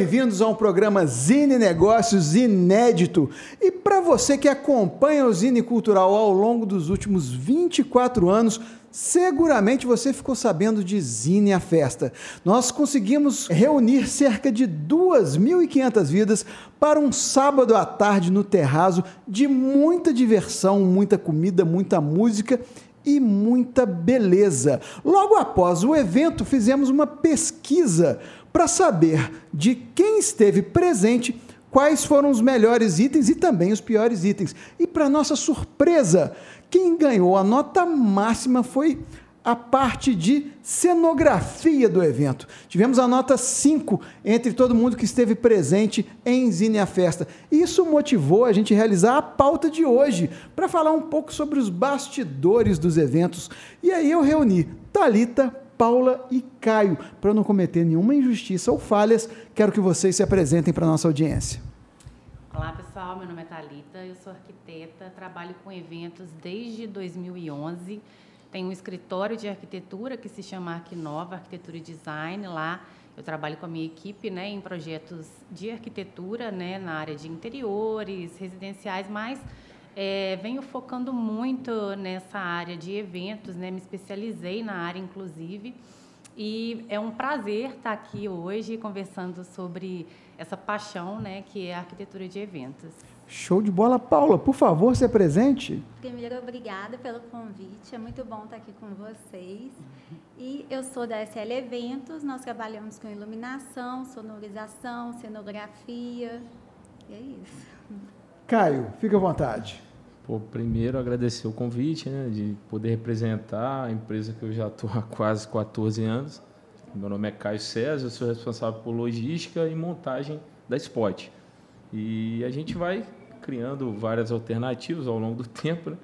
bem-vindos a um programa Zine Negócios inédito. E para você que acompanha o Zine Cultural ao longo dos últimos 24 anos, Seguramente você ficou sabendo de Zine a Festa. Nós conseguimos reunir cerca de 2.500 vidas para um sábado à tarde no terraço de muita diversão, muita comida, muita música e muita beleza. Logo após o evento, fizemos uma pesquisa para saber de quem esteve presente quais foram os melhores itens e também os piores itens. E para nossa surpresa, quem ganhou a nota máxima foi a parte de cenografia do evento. Tivemos a nota 5 entre todo mundo que esteve presente em Zine a Festa. Isso motivou a gente realizar a pauta de hoje, para falar um pouco sobre os bastidores dos eventos. E aí eu reuni Talita, Paula e Caio. Para não cometer nenhuma injustiça ou falhas, quero que vocês se apresentem para a nossa audiência. Olá, pessoal. Meu nome é Talita, eu sou arquiteta, trabalho com eventos desde 2011. Tenho um escritório de arquitetura que se chama Arquinova, Arquitetura e Design. Lá eu trabalho com a minha equipe né, em projetos de arquitetura né, na área de interiores, residenciais, mas é, venho focando muito nessa área de eventos, né? me especializei na área, inclusive. E é um prazer estar aqui hoje conversando sobre essa paixão né, que é a arquitetura de eventos. Show de bola, Paula. Por favor, se apresente. Primeiro, obrigada pelo convite. É muito bom estar aqui com vocês. E eu sou da SL Eventos. Nós trabalhamos com iluminação, sonorização, cenografia. E é isso. Caio, fique à vontade. Pô, primeiro agradecer o convite, né, de poder representar a empresa que eu já estou há quase 14 anos. Meu nome é Caio César, eu sou responsável por logística e montagem da Spot. E a gente vai criando várias alternativas ao longo do tempo. Né?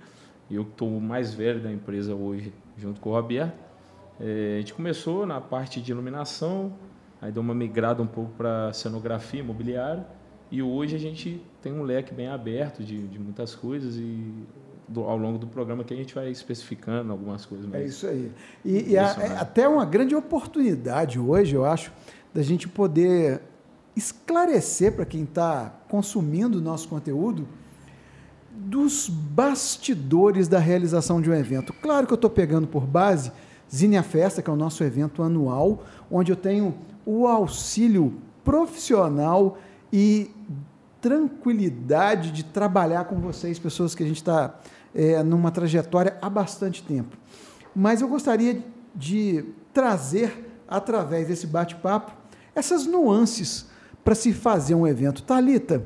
Eu estou mais velho da empresa hoje, junto com o Roberto. É, a gente começou na parte de iluminação, aí deu uma migrada um pouco para cenografia imobiliária e hoje a gente tem um leque bem aberto de, de muitas coisas e do, ao longo do programa que a gente vai especificando algumas coisas. É isso aí. E, e a, é até uma grande oportunidade hoje, eu acho, da gente poder esclarecer para quem está consumindo o nosso conteúdo dos bastidores da realização de um evento. Claro que eu estou pegando por base Zine a Festa, que é o nosso evento anual, onde eu tenho o auxílio profissional e tranquilidade de trabalhar com vocês, pessoas que a gente está é, numa trajetória há bastante tempo. Mas eu gostaria de trazer, através desse bate-papo, essas nuances para se fazer um evento. Talita,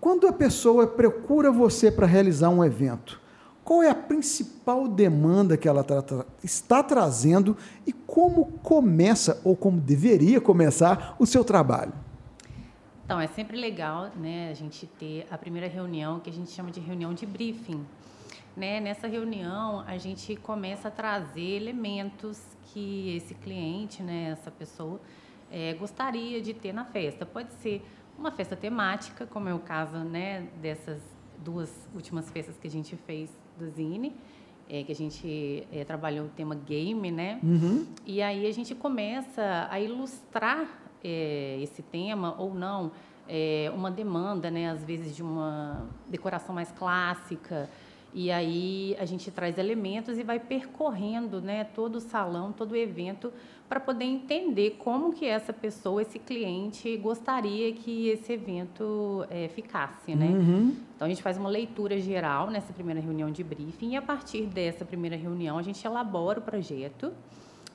quando a pessoa procura você para realizar um evento, qual é a principal demanda que ela tra está trazendo e como começa ou como deveria começar o seu trabalho? Então, é sempre legal né, a gente ter a primeira reunião, que a gente chama de reunião de briefing. Né? Nessa reunião, a gente começa a trazer elementos que esse cliente, né, essa pessoa, é, gostaria de ter na festa. Pode ser uma festa temática, como é o caso né, dessas duas últimas festas que a gente fez do Zine, é, que a gente é, trabalhou o tema game, né? Uhum. E aí a gente começa a ilustrar é, esse tema ou não, é, uma demanda, né, às vezes de uma decoração mais clássica, e aí a gente traz elementos e vai percorrendo, né, todo o salão, todo o evento, para poder entender como que essa pessoa, esse cliente, gostaria que esse evento é, ficasse, né? Uhum. Então a gente faz uma leitura geral nessa primeira reunião de briefing e a partir dessa primeira reunião a gente elabora o projeto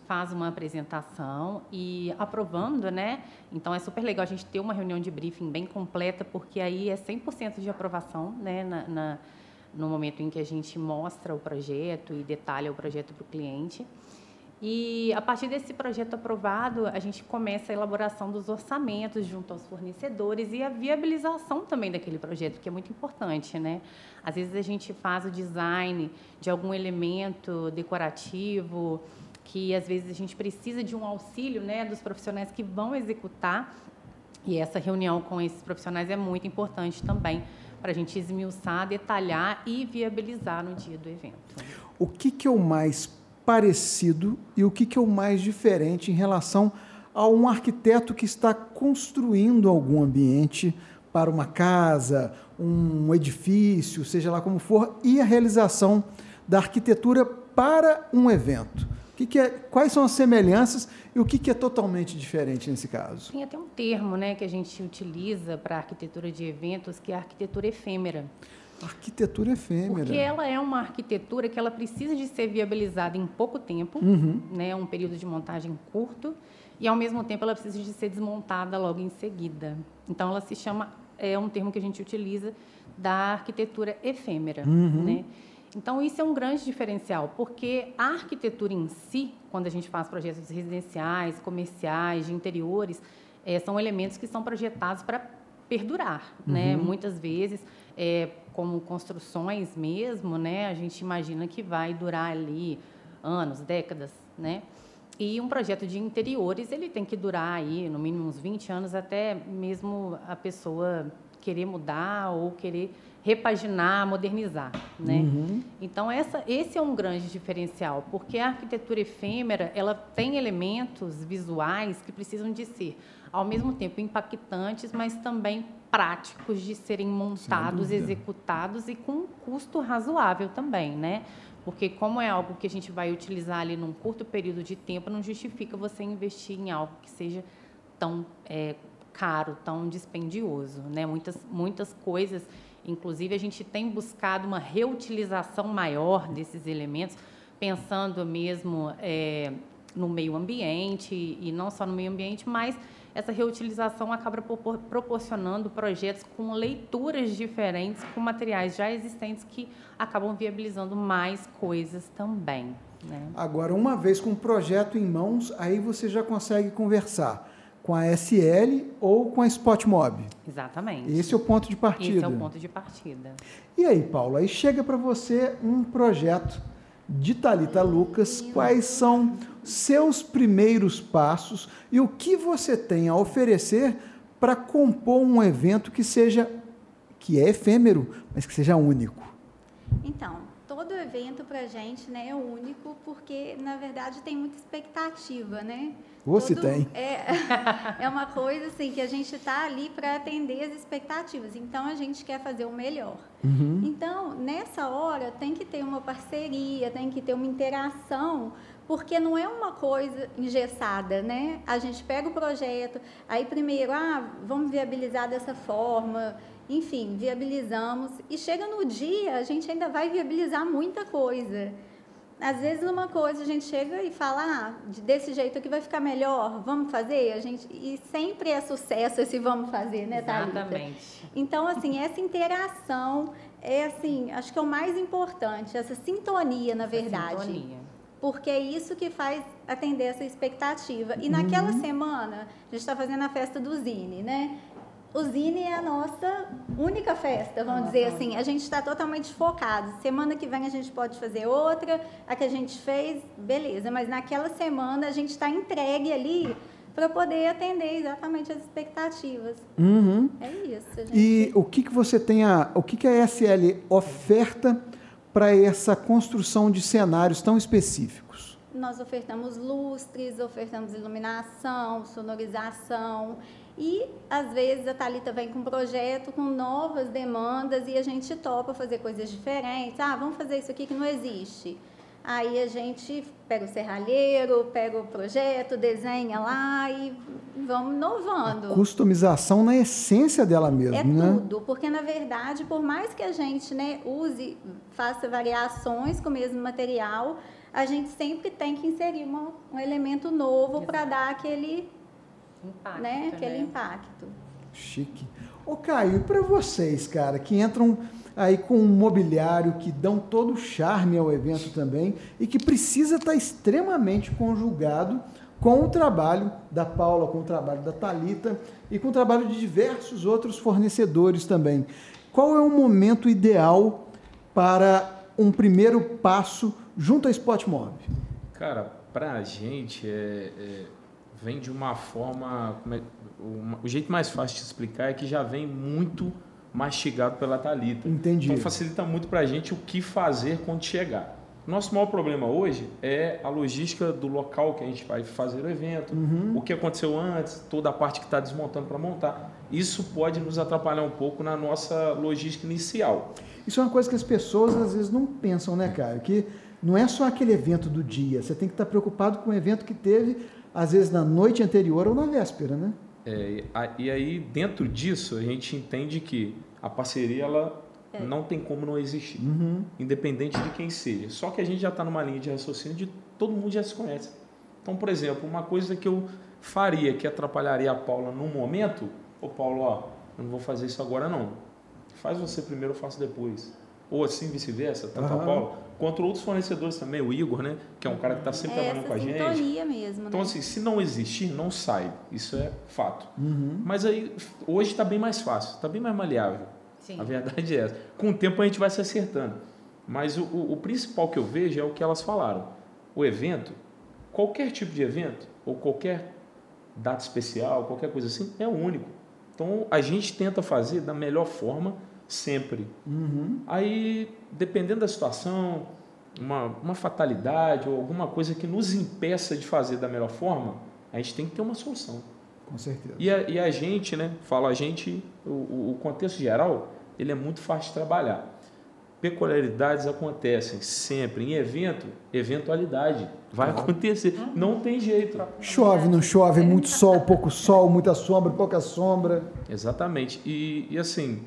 faz uma apresentação e aprovando, né? Então é super legal a gente ter uma reunião de briefing bem completa, porque aí é 100% de aprovação, né? Na, na, no momento em que a gente mostra o projeto e detalha o projeto para o cliente. E a partir desse projeto aprovado, a gente começa a elaboração dos orçamentos junto aos fornecedores e a viabilização também daquele projeto, que é muito importante, né? Às vezes a gente faz o design de algum elemento decorativo, que às vezes a gente precisa de um auxílio né, dos profissionais que vão executar. E essa reunião com esses profissionais é muito importante também para a gente esmiuçar, detalhar e viabilizar no dia do evento. O que, que é o mais parecido e o que, que é o mais diferente em relação a um arquiteto que está construindo algum ambiente para uma casa, um edifício, seja lá como for, e a realização da arquitetura para um evento? Que que é, quais são as semelhanças e o que, que, é totalmente diferente nesse caso? Tem até um termo né, que a gente utiliza para a arquitetura de eventos, que é a arquitetura efêmera. Arquitetura efêmera. Porque ela é uma arquitetura que ela precisa de ser viabilizada em pouco tempo, uhum. né, um período de montagem curto, e ao mesmo tempo ela precisa de ser desmontada logo em seguida. Então ela se chama, é um termo que a gente utiliza da arquitetura efêmera, uhum. né? Então, isso é um grande diferencial, porque a arquitetura em si, quando a gente faz projetos residenciais, comerciais, de interiores, é, são elementos que são projetados para perdurar, né? uhum. né? Muitas vezes, é, como construções mesmo, né? A gente imagina que vai durar ali anos, décadas, né? E um projeto de interiores, ele tem que durar aí, no mínimo, uns 20 anos, até mesmo a pessoa querer mudar ou querer repaginar, modernizar, né? Uhum. Então essa, esse é um grande diferencial, porque a arquitetura efêmera ela tem elementos visuais que precisam de ser, ao mesmo tempo impactantes, mas também práticos de serem montados, executados e com um custo razoável também, né? Porque como é algo que a gente vai utilizar ali num curto período de tempo, não justifica você investir em algo que seja tão é, caro, tão dispendioso, né? Muitas muitas coisas Inclusive, a gente tem buscado uma reutilização maior desses elementos, pensando mesmo é, no meio ambiente, e não só no meio ambiente, mas essa reutilização acaba proporcionando projetos com leituras diferentes, com materiais já existentes que acabam viabilizando mais coisas também. Né? Agora, uma vez com o projeto em mãos, aí você já consegue conversar com a SL ou com a Spotmob. Exatamente. Esse é o ponto de partida. Esse é o ponto de partida. E aí, Paulo, aí chega para você um projeto de Talita Lucas, quais são seus primeiros passos e o que você tem a oferecer para compor um evento que seja que é efêmero, mas que seja único. Então, evento para a gente né, é único porque, na verdade, tem muita expectativa, né? Você tem. É, é uma coisa assim que a gente está ali para atender as expectativas. Então, a gente quer fazer o melhor. Uhum. Então, nessa hora, tem que ter uma parceria, tem que ter uma interação porque não é uma coisa engessada, né? A gente pega o projeto, aí primeiro, ah, vamos viabilizar dessa forma, enfim, viabilizamos e chega no dia, a gente ainda vai viabilizar muita coisa. Às vezes uma coisa a gente chega e fala, ah, desse jeito aqui vai ficar melhor, vamos fazer? A gente e sempre é sucesso esse vamos fazer, né, Thalita? Exatamente. Então, assim, essa interação é assim, acho que é o mais importante, essa sintonia, na essa verdade. Sintonia. Porque é isso que faz atender essa expectativa. E naquela uhum. semana, a gente está fazendo a festa do Zine, né? O Zine é a nossa única festa, vamos dizer assim. A gente está totalmente focado. Semana que vem a gente pode fazer outra, a que a gente fez, beleza. Mas naquela semana a gente está entregue ali para poder atender exatamente as expectativas. Uhum. É isso. Gente... E o que, que você tem a, o que, que a SL oferta para essa construção de cenários tão específicos? Nós ofertamos lustres, ofertamos iluminação, sonorização. E às vezes a Talita vem com um projeto com novas demandas e a gente topa fazer coisas diferentes. Ah, vamos fazer isso aqui que não existe. Aí a gente pega o serralheiro, pega o projeto, desenha lá e vamos inovando. A customização na essência dela mesmo, é né? É tudo, porque na verdade, por mais que a gente né, use, faça variações com o mesmo material, a gente sempre tem que inserir uma, um elemento novo para dar aquele impacto, né? Aquele né? impacto. Chique. Ô Caio, para vocês, cara, que entram aí com um mobiliário que dão todo o charme ao evento também e que precisa estar tá extremamente conjugado com o trabalho da Paula, com o trabalho da Talita e com o trabalho de diversos outros fornecedores também. Qual é o momento ideal para um primeiro passo junto à Spotmob? Cara, para a gente é, é vem de uma forma. É, uma, o jeito mais fácil de explicar é que já vem muito mastigado pela Talita. Entendi. Então facilita muito para a gente o que fazer quando chegar. Nosso maior problema hoje é a logística do local que a gente vai fazer o evento, uhum. o que aconteceu antes, toda a parte que está desmontando para montar. Isso pode nos atrapalhar um pouco na nossa logística inicial. Isso é uma coisa que as pessoas às vezes não pensam, né, cara? Que não é só aquele evento do dia. Você tem que estar preocupado com o evento que teve, às vezes, na noite anterior ou na véspera, né? É, e aí, dentro disso, a gente entende que a parceria ela é. não tem como não existir, uhum. independente de quem seja. Só que a gente já está numa linha de raciocínio de todo mundo já se conhece. Então, por exemplo, uma coisa que eu faria que atrapalharia a Paula no momento, ô Paulo, ó, eu não vou fazer isso agora não. Faz você primeiro, eu faço depois. Ou assim vice-versa, tanto uhum. a Paula quanto outros fornecedores também, o Igor, né, que é um cara que está sempre é trabalhando com a gente. mesmo, Então, né? assim, se não existir, não sai. Isso é fato. Uhum. Mas aí, hoje está bem mais fácil, está bem mais maleável. Sim. A verdade é essa. Com o tempo a gente vai se acertando. Mas o, o, o principal que eu vejo é o que elas falaram. O evento, qualquer tipo de evento, ou qualquer data especial, qualquer coisa assim, é único. Então, a gente tenta fazer da melhor forma sempre. Uhum. Aí, dependendo da situação, uma, uma fatalidade ou alguma coisa que nos impeça de fazer da melhor forma, a gente tem que ter uma solução. Com certeza. E a, e a gente, né, fala a gente, o, o contexto geral, ele é muito fácil de trabalhar. Peculiaridades acontecem sempre. Em evento, eventualidade. Vai acontecer. Não tem jeito. Chove, não chove, muito sol, pouco sol, muita sombra, pouca sombra. Exatamente. E, e assim,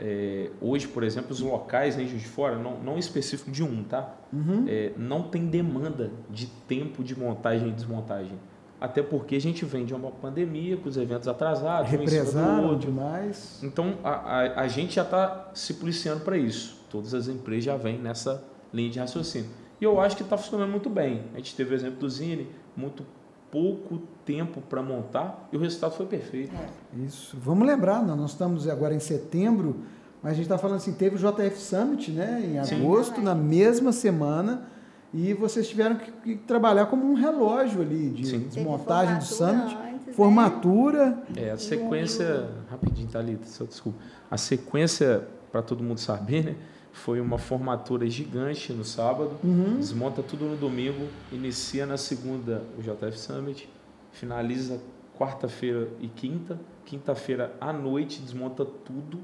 é, hoje, por exemplo, os locais em Juiz de Fora, não, não específico de um, tá? Uhum. É, não tem demanda de tempo de montagem e desmontagem. Até porque a gente vem de uma pandemia, com os eventos atrasados, represaram um demais. Então a, a, a gente já está se policiando para isso. Todas as empresas já vêm nessa linha de raciocínio. E eu acho que está funcionando muito bem. A gente teve o exemplo do Zine, muito pouco tempo para montar e o resultado foi perfeito. É. Isso. Vamos lembrar, nós estamos agora em setembro, mas a gente está falando assim, teve o JF Summit, né, em agosto, Sim. na mesma semana, e vocês tiveram que, que, trabalhar como um relógio ali de Sim. desmontagem do Summit, antes, né? formatura. Né? É, a sequência, rapidinho, Thalita, só desculpa. A sequência, para todo mundo saber, né? Foi uma formatura gigante no sábado, uhum. desmonta tudo no domingo, inicia na segunda o JF Summit, finaliza quarta-feira e quinta. Quinta-feira à noite desmonta tudo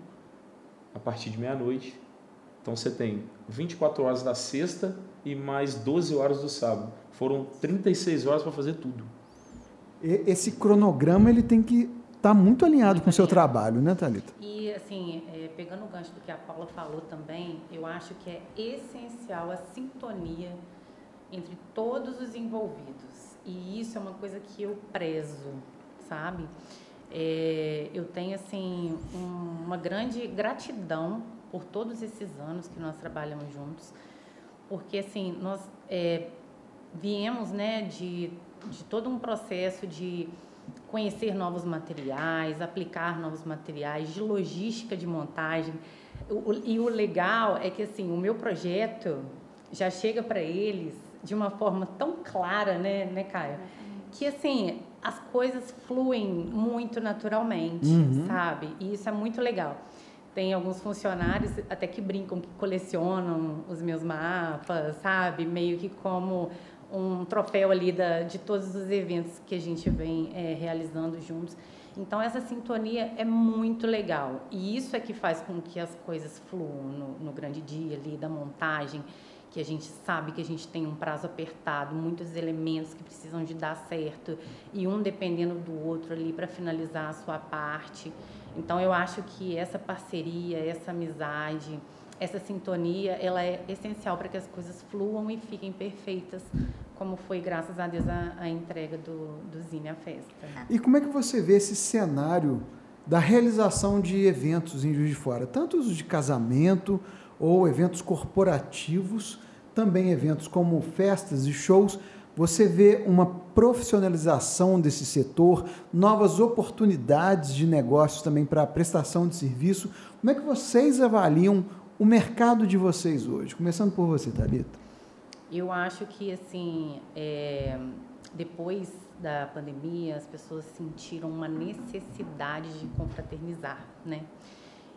a partir de meia-noite. Então você tem 24 horas da sexta e mais 12 horas do sábado. Foram 36 horas para fazer tudo. Esse cronograma ele tem que estar tá muito alinhado muito com o seu trabalho, né, Thalita? E, assim, pegando o gancho do que a Paula falou também, eu acho que é essencial a sintonia entre todos os envolvidos. E isso é uma coisa que eu prezo, sabe? É, eu tenho, assim, um, uma grande gratidão por todos esses anos que nós trabalhamos juntos, porque, assim, nós é, viemos, né, de, de todo um processo de conhecer novos materiais, aplicar novos materiais, de logística de montagem. e o legal é que assim, o meu projeto já chega para eles de uma forma tão clara, né, né, Caio? Que assim, as coisas fluem muito naturalmente, uhum. sabe? E isso é muito legal. Tem alguns funcionários até que brincam que colecionam os meus mapas, sabe? Meio que como um troféu ali da, de todos os eventos que a gente vem é, realizando juntos. Então, essa sintonia é muito legal. E isso é que faz com que as coisas fluam no, no grande dia ali da montagem, que a gente sabe que a gente tem um prazo apertado, muitos elementos que precisam de dar certo, e um dependendo do outro ali para finalizar a sua parte. Então, eu acho que essa parceria, essa amizade, essa sintonia, ela é essencial para que as coisas fluam e fiquem perfeitas, como foi, graças a Deus, a, a entrega do, do Zine à festa. E como é que você vê esse cenário da realização de eventos em Juiz de Fora? Tanto os de casamento ou eventos corporativos, também eventos como festas e shows. Você vê uma profissionalização desse setor, novas oportunidades de negócios também para prestação de serviço. Como é que vocês avaliam o mercado de vocês hoje? Começando por você, Thalita. Eu acho que, assim, é, depois da pandemia, as pessoas sentiram uma necessidade de confraternizar, né?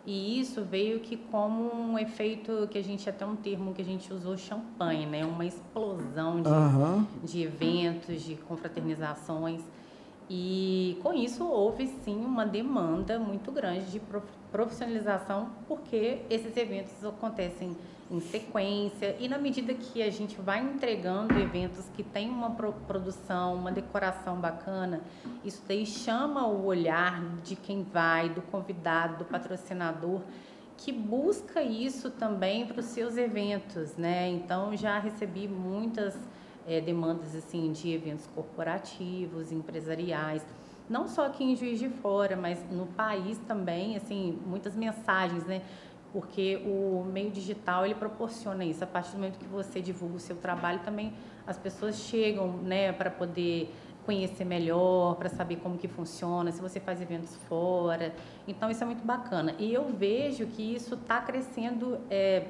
E isso veio que como um efeito que a gente até um termo que a gente usou champanhe, né? Uma explosão de, Aham. de eventos, de confraternizações. E com isso houve sim uma demanda muito grande de prof- profissionalização, porque esses eventos acontecem em sequência e na medida que a gente vai entregando eventos que têm uma pro- produção, uma decoração bacana, isso daí chama o olhar de quem vai, do convidado, do patrocinador, que busca isso também para os seus eventos, né? Então já recebi muitas eh, demandas assim de eventos corporativos, empresariais, não só aqui em Juiz de Fora, mas no país também, assim, muitas mensagens, né? Porque o meio digital ele proporciona isso. A partir do momento que você divulga o seu trabalho, também as pessoas chegam, né, para poder conhecer melhor, para saber como que funciona, se você faz eventos fora. Então isso é muito bacana. E eu vejo que isso está crescendo é,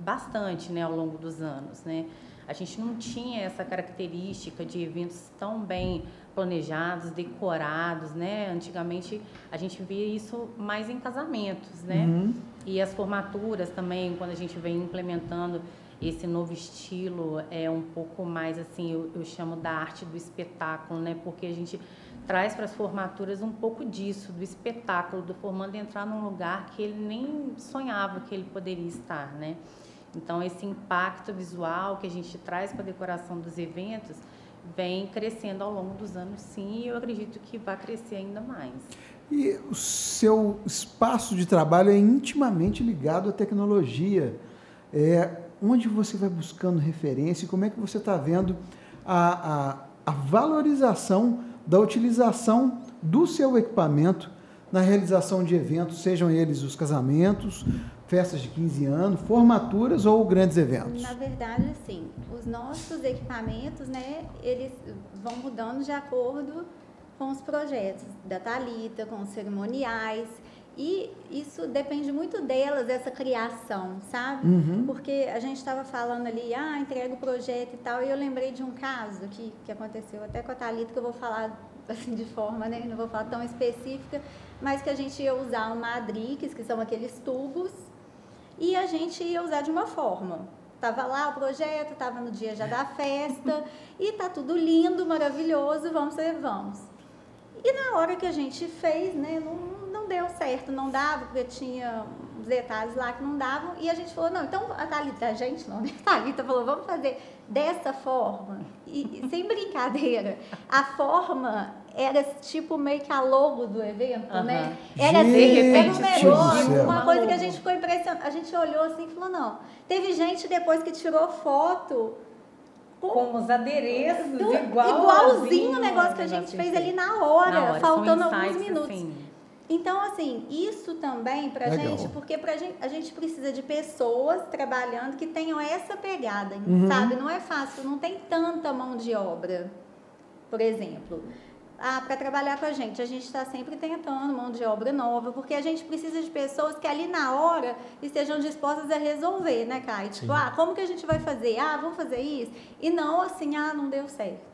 bastante, né, ao longo dos anos, né? A gente não tinha essa característica de eventos tão bem planejados, decorados, né? Antigamente a gente via isso mais em casamentos, né? Uhum. E as formaturas também, quando a gente vem implementando esse novo estilo, é um pouco mais assim, eu, eu chamo da arte do espetáculo, né? Porque a gente traz para as formaturas um pouco disso, do espetáculo, do formando entrar num lugar que ele nem sonhava que ele poderia estar, né? Então, esse impacto visual que a gente traz para a decoração dos eventos vem crescendo ao longo dos anos, sim, e eu acredito que vai crescer ainda mais. E o seu espaço de trabalho é intimamente ligado à tecnologia. É, onde você vai buscando referência e como é que você está vendo a, a, a valorização da utilização do seu equipamento na realização de eventos, sejam eles os casamentos, festas de 15 anos, formaturas ou grandes eventos? Na verdade, assim, os nossos equipamentos, né, eles vão mudando de acordo com os projetos da Talita, com os cerimoniais. E isso depende muito delas, essa criação, sabe? Uhum. Porque a gente estava falando ali, ah, entrega o projeto e tal, e eu lembrei de um caso que, que aconteceu até com a Thalita, que eu vou falar assim de forma, né? Não vou falar tão específica, mas que a gente ia usar uma adrix, que são aqueles tubos, e a gente ia usar de uma forma. Tava lá o projeto, tava no dia já da festa, e tá tudo lindo, maravilhoso, vamos ser, vamos. E na hora que a gente fez, né, não, não deu certo, não dava, porque tinha uns detalhes lá que não davam. E a gente falou, não, então a Thalita, a gente não, né? A Thalita falou, vamos fazer dessa forma. E, e sem brincadeira, a forma era tipo meio que a logo do evento, Aham. né? Era, Gente era um do negócio, uma coisa que a gente ficou impressionada. A gente olhou assim e falou, não. Teve gente depois que tirou foto Com os adereços, do- igual, igualzinho o negócio que a gente fez ali na hora, Na hora, faltando alguns minutos. assim. Então, assim, isso também pra Legal. gente, porque pra gente, a gente precisa de pessoas trabalhando que tenham essa pegada, Uhum. sabe? Não é fácil, não tem tanta mão de obra, por exemplo. Ah, para trabalhar com a gente, a gente está sempre tentando mão de obra nova, porque a gente precisa de pessoas que ali na hora estejam dispostas a resolver, né, Kai? Tipo, Sim. ah, como que a gente vai fazer? Ah, vamos fazer isso? E não assim, ah, não deu certo.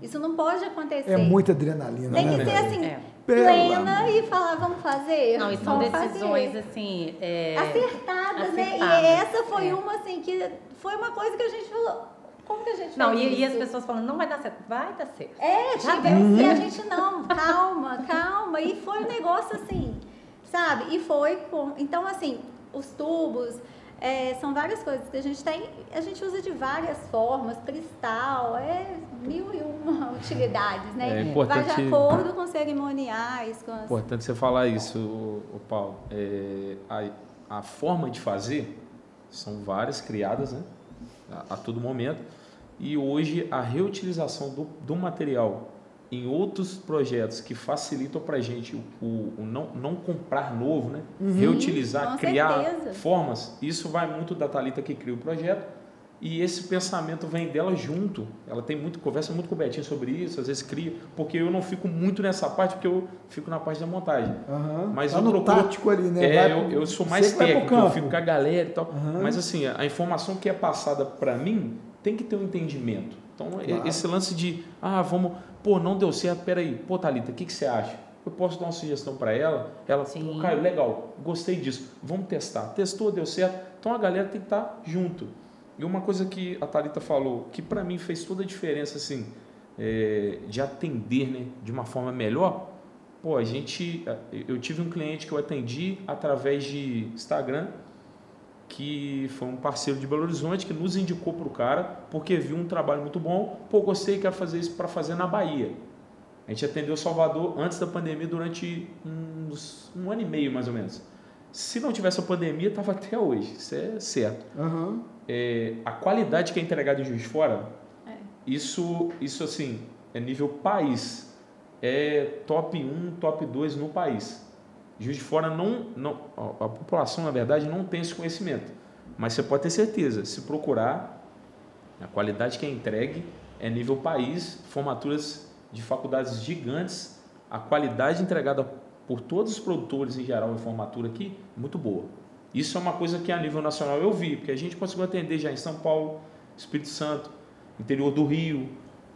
Isso não pode acontecer. É muita adrenalina, Tem né? que ser assim, É. Plena e falar, vamos fazer? Não, e são decisões fazer. assim. é, acertadas, né? E acertadas, essa foi é. uma assim que foi uma coisa que a gente falou, como que a gente Não, e, e as pessoas falam, não vai dar certo. Vai dar certo. É, Já tipo, e a gente não, calma, calma. E foi um negócio assim, sabe? E foi com. Então, assim, os tubos. é, são várias coisas que a gente tem, a gente usa de várias formas, cristal, é mil e uma utilidades, né? É Vai de importante- acordo com cerimoniais, com as... Importante você falar isso, o, Paulo. É, a, a forma de fazer são várias criadas, né? A, a todo momento. E hoje a reutilização do, do material em outros projetos que facilitam para a gente o, o- o não, não comprar novo, né? Reutilizar, Uhum. com criar certeza. formas. Isso vai muito da Talita que cria o projeto. E esse pensamento vem dela junto. Ela tem muito, conversa muito com o Betinho sobre isso, às vezes cria, porque eu não fico muito nessa parte, porque eu fico na parte da montagem. Aham. Mas tá eu no procuro- tático ali, né? É, Vai eu, eu sou mais técnico, eu fico com a galera e tal. Aham. Mas assim, a informação que é passada para mim tem que ter um entendimento. Então, e- Claro. esse lance de, ah, vamos, pô, não deu certo, peraí, pô, Thalita, o que, que você acha? eu posso dar uma sugestão para ela, ela, Sim. Caio, legal, gostei disso, vamos testar. Testou, deu certo. Então a galera tem que estar junto. E uma coisa que a Thalita falou, que para mim fez toda a diferença, assim, é, de atender né, de uma forma melhor, pô, a gente, eu tive um cliente que eu atendi através de Instagram, que foi um parceiro de Belo Horizonte que nos indicou para o cara porque viu um trabalho muito bom. Pô, gostei, quero fazer isso para fazer na Bahia. A gente atendeu Salvador antes da pandemia durante uns, um ano e meio mais ou menos. Se não tivesse a pandemia, estava até hoje, isso é certo. Uhum. É, a qualidade que é entregada em Juiz de Fora, É. isso, isso assim, é nível país. É top 1, top 2 no país. Juiz de Fora não, não a, a população na verdade não tem esse conhecimento, mas você pode ter certeza, se procurar a qualidade que é entregue é nível país, formaturas de faculdades gigantes, a qualidade entregada por todos os produtores em geral em formatura aqui muito boa. Isso é uma coisa que a nível nacional eu vi, porque a gente conseguiu atender já em São Paulo, Espírito Santo, interior do Rio,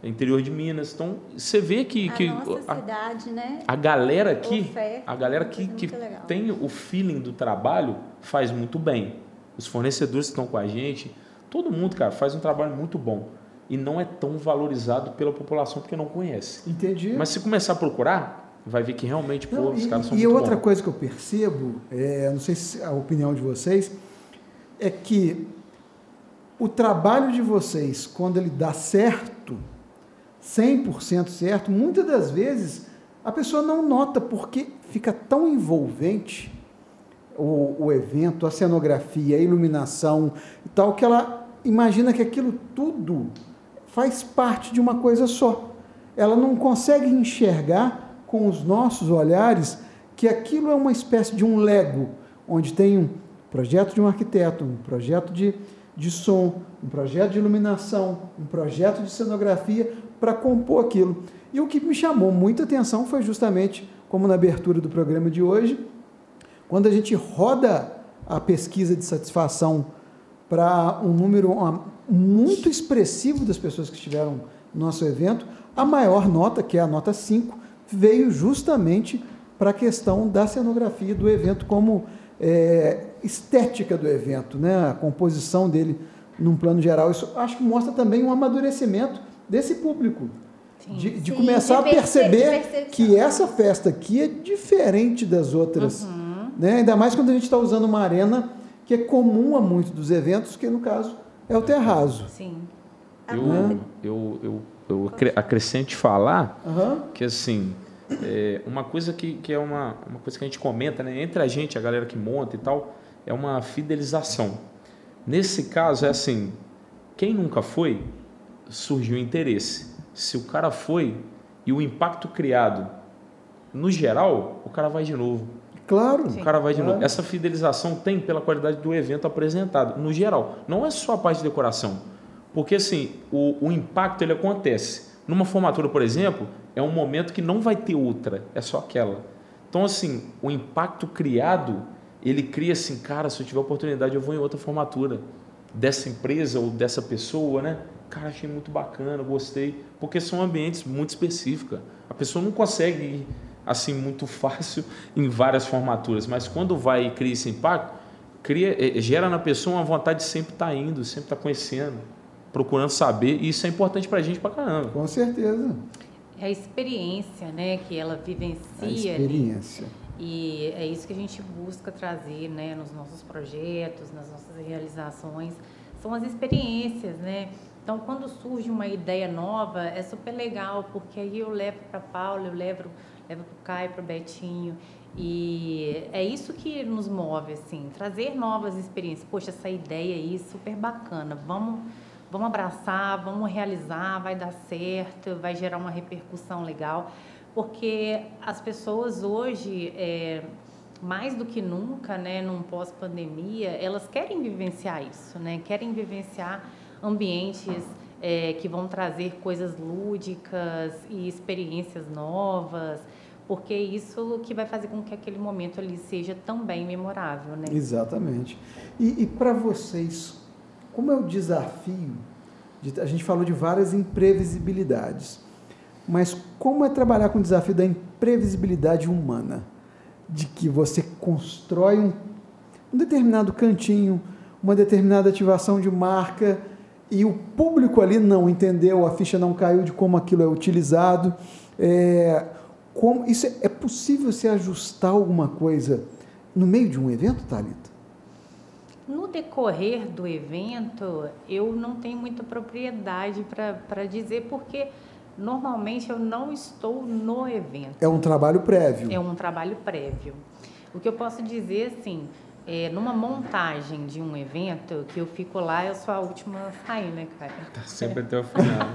interior de Minas. Então, você vê que, A que nossa a, cidade, né? a galera aqui, Oferta a galera que, que legal. tem o feeling do trabalho faz muito bem. Os fornecedores que estão com a gente, todo mundo, cara, faz um trabalho muito bom. E não é tão valorizado pela população porque não conhece. Entendi. Mas se começar a procurar, vai ver que realmente, pô, Não, os e, caras são e muito outra coisa que eu percebo, é, não sei se a opinião de vocês, é que o trabalho de vocês, quando ele dá certo, 100% certo, muitas das vezes a pessoa não nota porque fica tão envolvente o, o evento, a cenografia, a iluminação e tal, que ela imagina que aquilo tudo faz parte de uma coisa só. Ela não consegue enxergar com os nossos olhares que aquilo é uma espécie de um Lego, onde tem um projeto de um arquiteto, um projeto de, de som, um projeto de iluminação, um projeto de cenografia para compor aquilo. E o que me chamou muita atenção foi justamente, como na abertura do programa de hoje, quando a gente roda a pesquisa de satisfação para um número muito expressivo das pessoas que estiveram no nosso evento, a maior nota, que é a nota 5, veio justamente para a questão da cenografia do evento como é, estética do evento, né? a composição dele num plano geral. Isso acho que mostra também um amadurecimento desse público. Sim. De, de Sim, começar de a de perceber que essa festa aqui é diferente das outras. Uhum. Né? Ainda mais quando a gente está usando uma arena que é comum a muitos dos eventos, que no caso é o terraço. Sim. Eu, Amanda. eu, eu, eu acre- acrescente falar Aham. que assim é uma coisa que, que é uma, uma coisa que a gente comenta né, entre a gente a galera que monta e tal é uma fidelização nesse caso é assim quem nunca foi surgiu interesse se o cara foi e o impacto criado no geral o cara vai de novo Claro. Sim. o cara vai de Claro. novo essa fidelização tem pela qualidade do evento apresentado no geral não é só a parte de decoração porque assim o, o impacto ele acontece. Numa formatura por exemplo é um momento que não vai ter outra é só aquela. Então assim o impacto criado ele cria assim cara se eu tiver oportunidade eu vou em outra formatura dessa empresa ou dessa pessoa né? Cara achei muito bacana gostei. Porque são ambientes muito específicos a pessoa não consegue ir assim muito fácil em várias formaturas. Mas quando vai e cria esse impacto cria eh, gera na pessoa uma vontade de sempre estar indo sempre estar conhecendo procurando saber e isso é importante pra gente pra caramba Com certeza. É a experiência, né, que ela vivencia A ali. experiência. E é isso que a gente busca trazer, né, nos nossos projetos, nas nossas realizações, são as experiências, né? Então, quando surge uma ideia nova, é super legal, porque aí eu levo para Paula, eu levo, levo para o Caio, para o Betinho, e é isso que nos move, assim, trazer novas experiências. Poxa, essa ideia aí, super bacana, vamos, vamos abraçar, vamos realizar, vai dar certo, vai gerar uma repercussão legal porque as pessoas hoje, é, mais do que nunca, né, num pós-pandemia, elas querem vivenciar isso, né? Querem vivenciar ambientes é, que vão trazer coisas lúdicas e experiências novas, porque isso que vai fazer com que aquele momento ali seja também memorável, né? Exatamente. E, e para vocês, como é o desafio? De, a gente falou de várias imprevisibilidades. mas como é trabalhar com o desafio da imprevisibilidade humana? De que você constrói um, um determinado cantinho, uma determinada ativação de marca e o público ali não entendeu, a ficha não caiu de como aquilo é utilizado. É, como, isso é, é possível se ajustar alguma coisa no meio de um evento, Thalita? No decorrer do evento, eu não tenho muita propriedade para dizer, porque normalmente eu não estou no evento. É um trabalho prévio. É um trabalho prévio. O que eu posso dizer, assim, é, numa montagem de um evento, que eu fico lá, eu sou a última a sair, né, cara? Tá sempre até o final.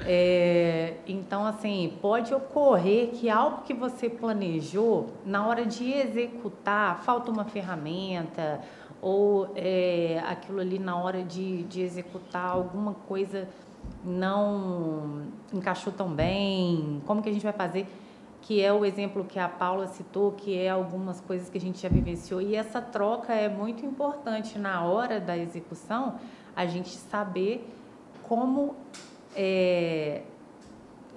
é, então, assim, pode ocorrer que algo que você planejou, na hora de executar, falta uma ferramenta, ou é, aquilo ali na hora de, de executar alguma coisa não encaixou tão bem, como que a gente vai fazer? Que é o exemplo que a Paula citou, que é algumas coisas que a gente já vivenciou. E essa troca é muito importante na hora da execução, a gente saber como é,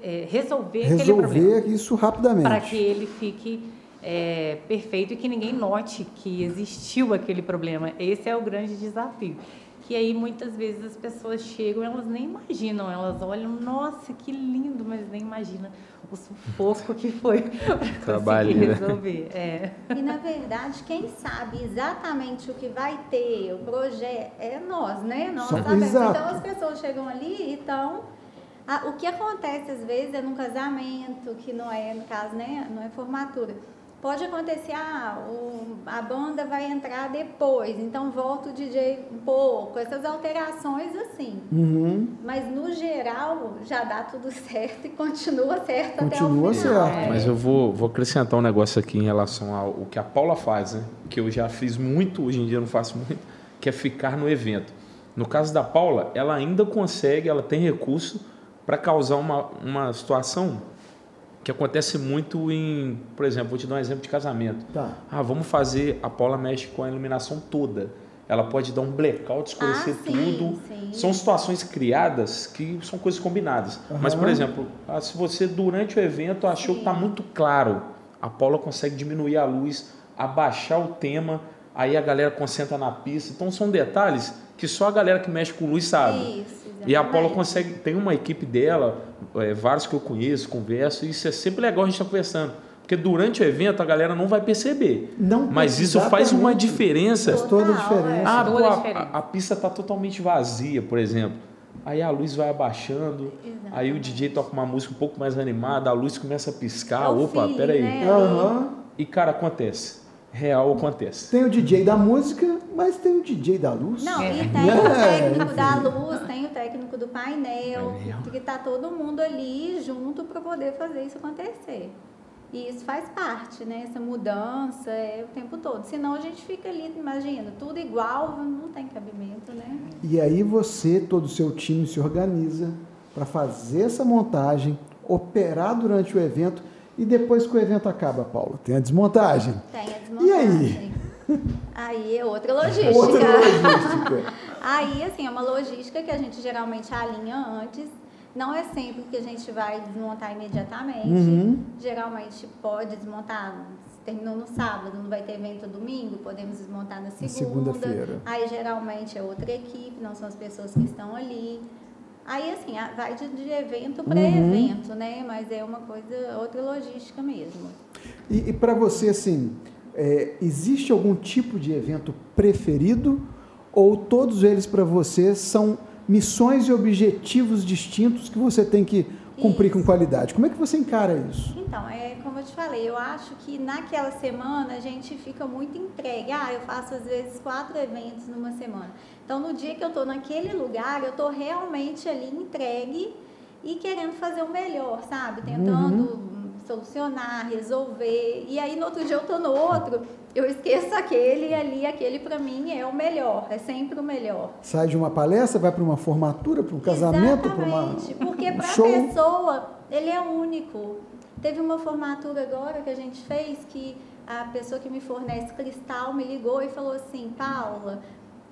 é, resolver, resolver aquele problema. isso rapidamente. Para que ele fique é, perfeito e que ninguém note que existiu aquele problema. Esse é o grande desafio. Que aí muitas vezes as pessoas chegam, elas nem imaginam, elas olham, nossa, que lindo, mas nem imaginam o sufoco que foi para conseguir né? resolver. É. E na verdade, quem sabe exatamente o que vai ter, o projeto, é nós, né? Nós Só sabemos. Exato. Então as pessoas chegam ali e estão. o que acontece às vezes é num casamento, que não é, no caso, né, não é formatura Pode acontecer, ah, o, a banda vai entrar depois, então volta o DJ um pouco, essas alterações assim. Uhum. Mas no geral já dá tudo certo e continua certo continua até o final. Certo. É. Mas eu vou, vou acrescentar um negócio aqui em relação ao que a Paula faz, né? Que eu já fiz muito, hoje em dia não faço muito, que é ficar no evento. No caso da Paula, ela ainda consegue, ela tem recurso para causar uma, uma situação que acontece muito em, por exemplo, vou te dar um exemplo de casamento. Tá. Ah, vamos fazer, a Paula mexe com a iluminação toda. Ela pode dar um blackout, escurecer ah, tudo. Sim. São situações criadas que são coisas combinadas. Uhum. Mas, por exemplo, ah, se você durante o evento achou sim. que está muito claro, a Paula consegue diminuir a luz, abaixar o tema, aí a galera concentra na pista. Então são detalhes que só a galera que mexe com luz sabe. Isso, e a Paula consegue, tem uma equipe dela, é, vários que eu conheço, converso, e isso é sempre legal a gente estar tá conversando. Porque durante o evento a galera não vai perceber. Não, mas isso faz uma diferença. Faz toda a diferença. Ah, pô, a, a, pista está totalmente vazia, por exemplo. Aí a luz vai abaixando, Exatamente. aí o DJ toca uma música um pouco mais animada, a luz começa a piscar. É Opa, feeling, peraí. Né? Uhum. E cara, acontece real acontece. Tem o DJ da música, mas tem o DJ da luz. Não, é. e tem é. o técnico da luz, tem o técnico do painel, painel. que está todo mundo ali junto para poder fazer isso acontecer. E isso faz parte, né? Essa mudança é o tempo todo. Senão a gente fica ali, imagina, tudo igual, não tem cabimento, né? E aí você, todo o seu time se organiza para fazer essa montagem, operar durante o evento e depois que o evento acaba, Paulo, tem a desmontagem. Tem a desmontagem. E aí? Aí é outra logística. Outra logística. aí, assim, é uma logística que a gente geralmente alinha antes. Não é sempre que a gente vai desmontar imediatamente. Uhum. Geralmente pode desmontar. Terminou no sábado, não vai ter evento domingo, podemos desmontar na segunda. Segunda-feira. Aí geralmente é outra equipe, não são as pessoas que estão ali. Aí, assim, vai de, de evento para uhum. evento, né? Mas é uma coisa, outra logística mesmo. E, e para você, assim, é, existe algum tipo de evento preferido? Ou todos eles para você são missões e objetivos distintos que você tem que cumprir isso. com qualidade? Como é que você encara isso? Então, é como eu te falei, eu acho que naquela semana a gente fica muito entregue. Ah, eu faço às vezes quatro eventos numa semana. Então, no dia que eu estou naquele lugar, eu estou realmente ali entregue e querendo fazer o melhor, sabe? Tentando uhum. solucionar, resolver. E aí, no outro dia, eu estou no outro, eu esqueço aquele e ali, aquele para mim é o melhor, é sempre o melhor. Sai de uma palestra, vai para uma formatura, para um casamento, para uma. Porque para a pessoa, ele é único. Teve uma formatura agora que a gente fez que a pessoa que me fornece cristal me ligou e falou assim: Paula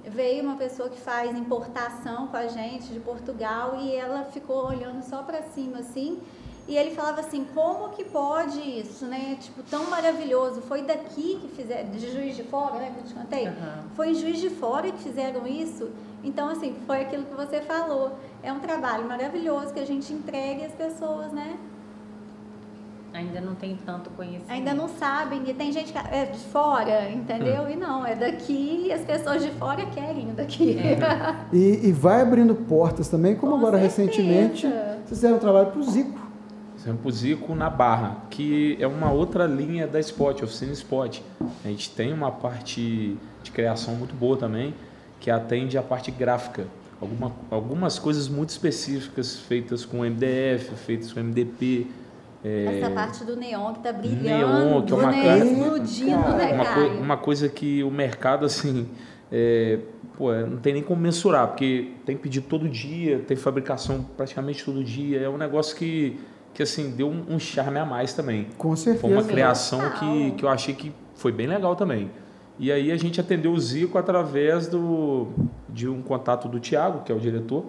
veio uma pessoa que faz importação com a gente de Portugal e ela ficou olhando só para cima assim. E ele falava assim, como que pode isso, né? Tipo, tão maravilhoso. Foi daqui que fizeram, de Juiz de Fora, né, que eu te contei? Uhum. Foi em Juiz de Fora que fizeram isso. Então, assim, foi aquilo que você falou. É um trabalho maravilhoso que a gente entrega às pessoas, né? Ainda não tem tanto conhecimento. Ainda não sabem, e tem gente que é de fora, entendeu? E não, é daqui e as pessoas de fora querem o daqui. E, e vai abrindo portas também, como Com agora certeza. recentemente vocês fizeram um trabalho para o Zico. Exemplo, Zico na Barra, que é uma outra linha da Spot, oficina Spot. A gente tem uma parte de criação muito boa também, que atende a parte gráfica. Alguma, algumas coisas muito específicas feitas com MDF, feitas com MDP. É, Essa parte do neon que tá brilhando, Neon, que é uma né? cara- Explodindo, né, uma, cara? coi- uma coisa que o mercado, assim, é, pô, é, não tem nem como mensurar, porque tem pedido todo dia, tem fabricação praticamente todo dia. É um negócio que, que assim, deu um, um charme a mais também. Com certeza. Foi uma criação que, que eu achei que foi bem legal também. E aí a gente atendeu o Zico através do, de um contato do Tiago, que é o diretor.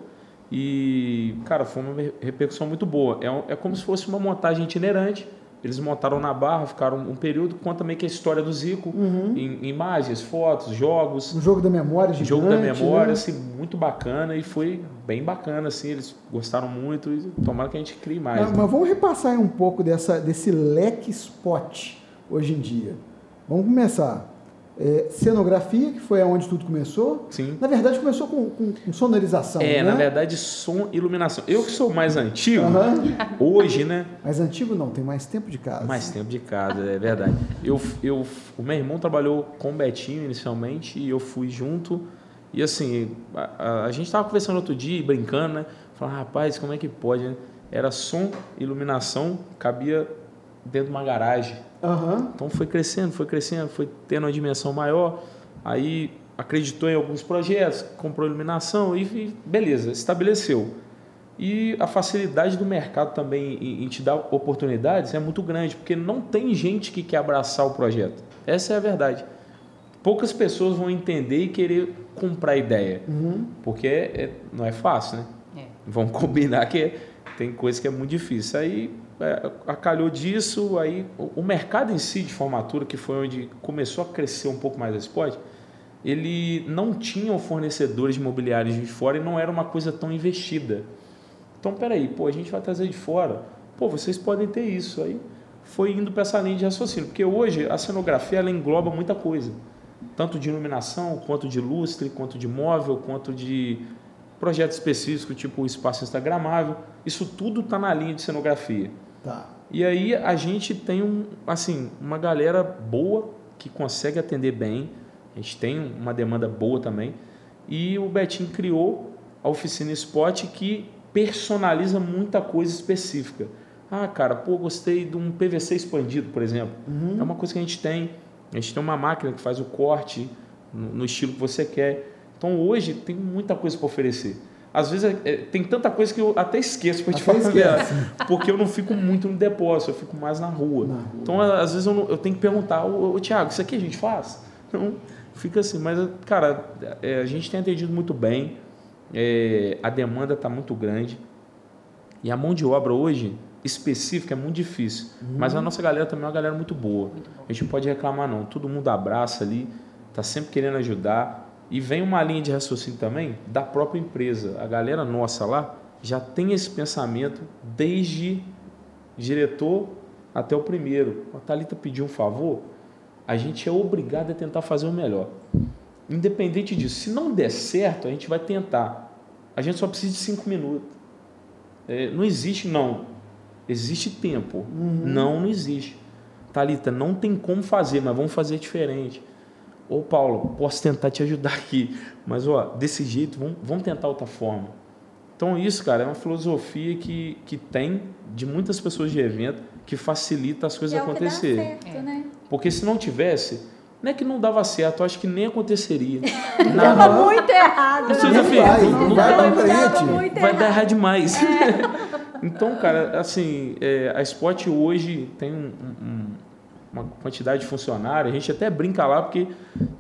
E, cara, foi uma repercussão muito boa. É, um- é como se fosse uma montagem itinerante. Eles montaram na barra, ficaram um período, conta também que a história do Zico, Uhum. em imagens, fotos, jogos, Um jogo da memória gigante. jogo da memória, né? assim, muito bacana e foi bem bacana, assim, eles gostaram muito e tomara que a gente crie mais. Mas, né? mas vamos repassar um pouco dessa, desse leque spot hoje em dia. Vamos começar. É, cenografia, que foi aonde tudo começou. Sim. Na verdade, começou com, com- com sonorização. É, né? na verdade, som e iluminação. Eu que sou mais antigo, Aham. hoje, né? Mas antigo não, tem mais tempo de casa. Mais tempo de casa, é verdade. Eu, eu, o meu irmão trabalhou com o Betinho inicialmente e eu fui junto. E assim, a, a- a gente estava conversando outro dia, brincando, né? Falando, rapaz, como é que pode, né? Era som, iluminação, cabia dentro de uma garagem. Aham. Então foi crescendo, foi crescendo, foi tendo uma dimensão maior. Aí acreditou em alguns projetos, comprou iluminação e, beleza, estabeleceu. E a facilidade do mercado também em, te dar oportunidades é muito grande, porque não tem gente que quer abraçar o projeto. Essa é a verdade. Poucas pessoas vão entender e querer comprar a ideia, Uhum. porque é- é- não é fácil, né? É. Vamos combinar que tem coisa que é muito difícil. Aí é, acalhou disso, aí o, o mercado em si de formatura, que foi onde começou a crescer um pouco mais a Spot, ele não tinha fornecedores de imobiliários de fora e não era uma coisa tão investida. Então, peraí, pô, a gente vai trazer de fora. Pô, vocês podem ter isso. Aí foi indo para essa linha de raciocínio, porque hoje a cenografia ela engloba muita coisa, tanto de iluminação, quanto de lustre, quanto de móvel, quanto de projeto específico, tipo o espaço instagramável. Isso tudo está na linha de cenografia. Tá. E aí a gente tem um, assim, uma galera boa que consegue atender bem. A gente tem uma demanda boa também. E o Betinho criou a oficina Spot que personaliza muita coisa específica. Ah, cara, pô, gostei de um PVC expandido, por exemplo. É uma coisa que a gente tem. A gente tem uma máquina que faz o corte no, no estilo que você quer. Então hoje tem muita coisa para oferecer. Às vezes é- é- tem tanta coisa que eu até esqueço para te falar, porque eu não fico muito no depósito, eu fico mais na rua. Na rua. Então às vezes eu, não- eu tenho que perguntar, ô, ô Tiago, isso aqui a gente faz? Então fica assim, mas cara, é, a gente tem atendido muito bem, é, a demanda está muito grande e a mão de obra hoje específica é muito difícil, mas a nossa galera também é uma galera muito boa. A gente não pode reclamar não, todo mundo abraça ali, tá sempre querendo ajudar e vem uma linha de raciocínio também da própria empresa. A galera nossa lá já tem esse pensamento desde diretor até o primeiro. A Thalita pediu um favor, a gente é obrigado a tentar fazer o melhor. Independente disso, se não der certo, a gente vai tentar. A gente só precisa de cinco minutos. É, não existe não. Existe tempo. Não, não existe. Thalita, não tem como fazer, mas vamos fazer diferente. Ô Paulo, posso tentar te ajudar aqui, mas ó, desse jeito, vamos, vamos tentar outra forma. Então isso, cara, é uma filosofia que, que tem de muitas pessoas de evento que facilita as coisas é o que dá acontecerem. certo, né? Porque se não tivesse, não é que não dava certo, eu acho que nem aconteceria. Nada. muito errado. Não né? vai, não- não vai vai- pra Tava frente. muito vai dar errado. demais. então, cara, assim, é, a Spot hoje tem um- um- uma quantidade de funcionários, a gente até brinca lá porque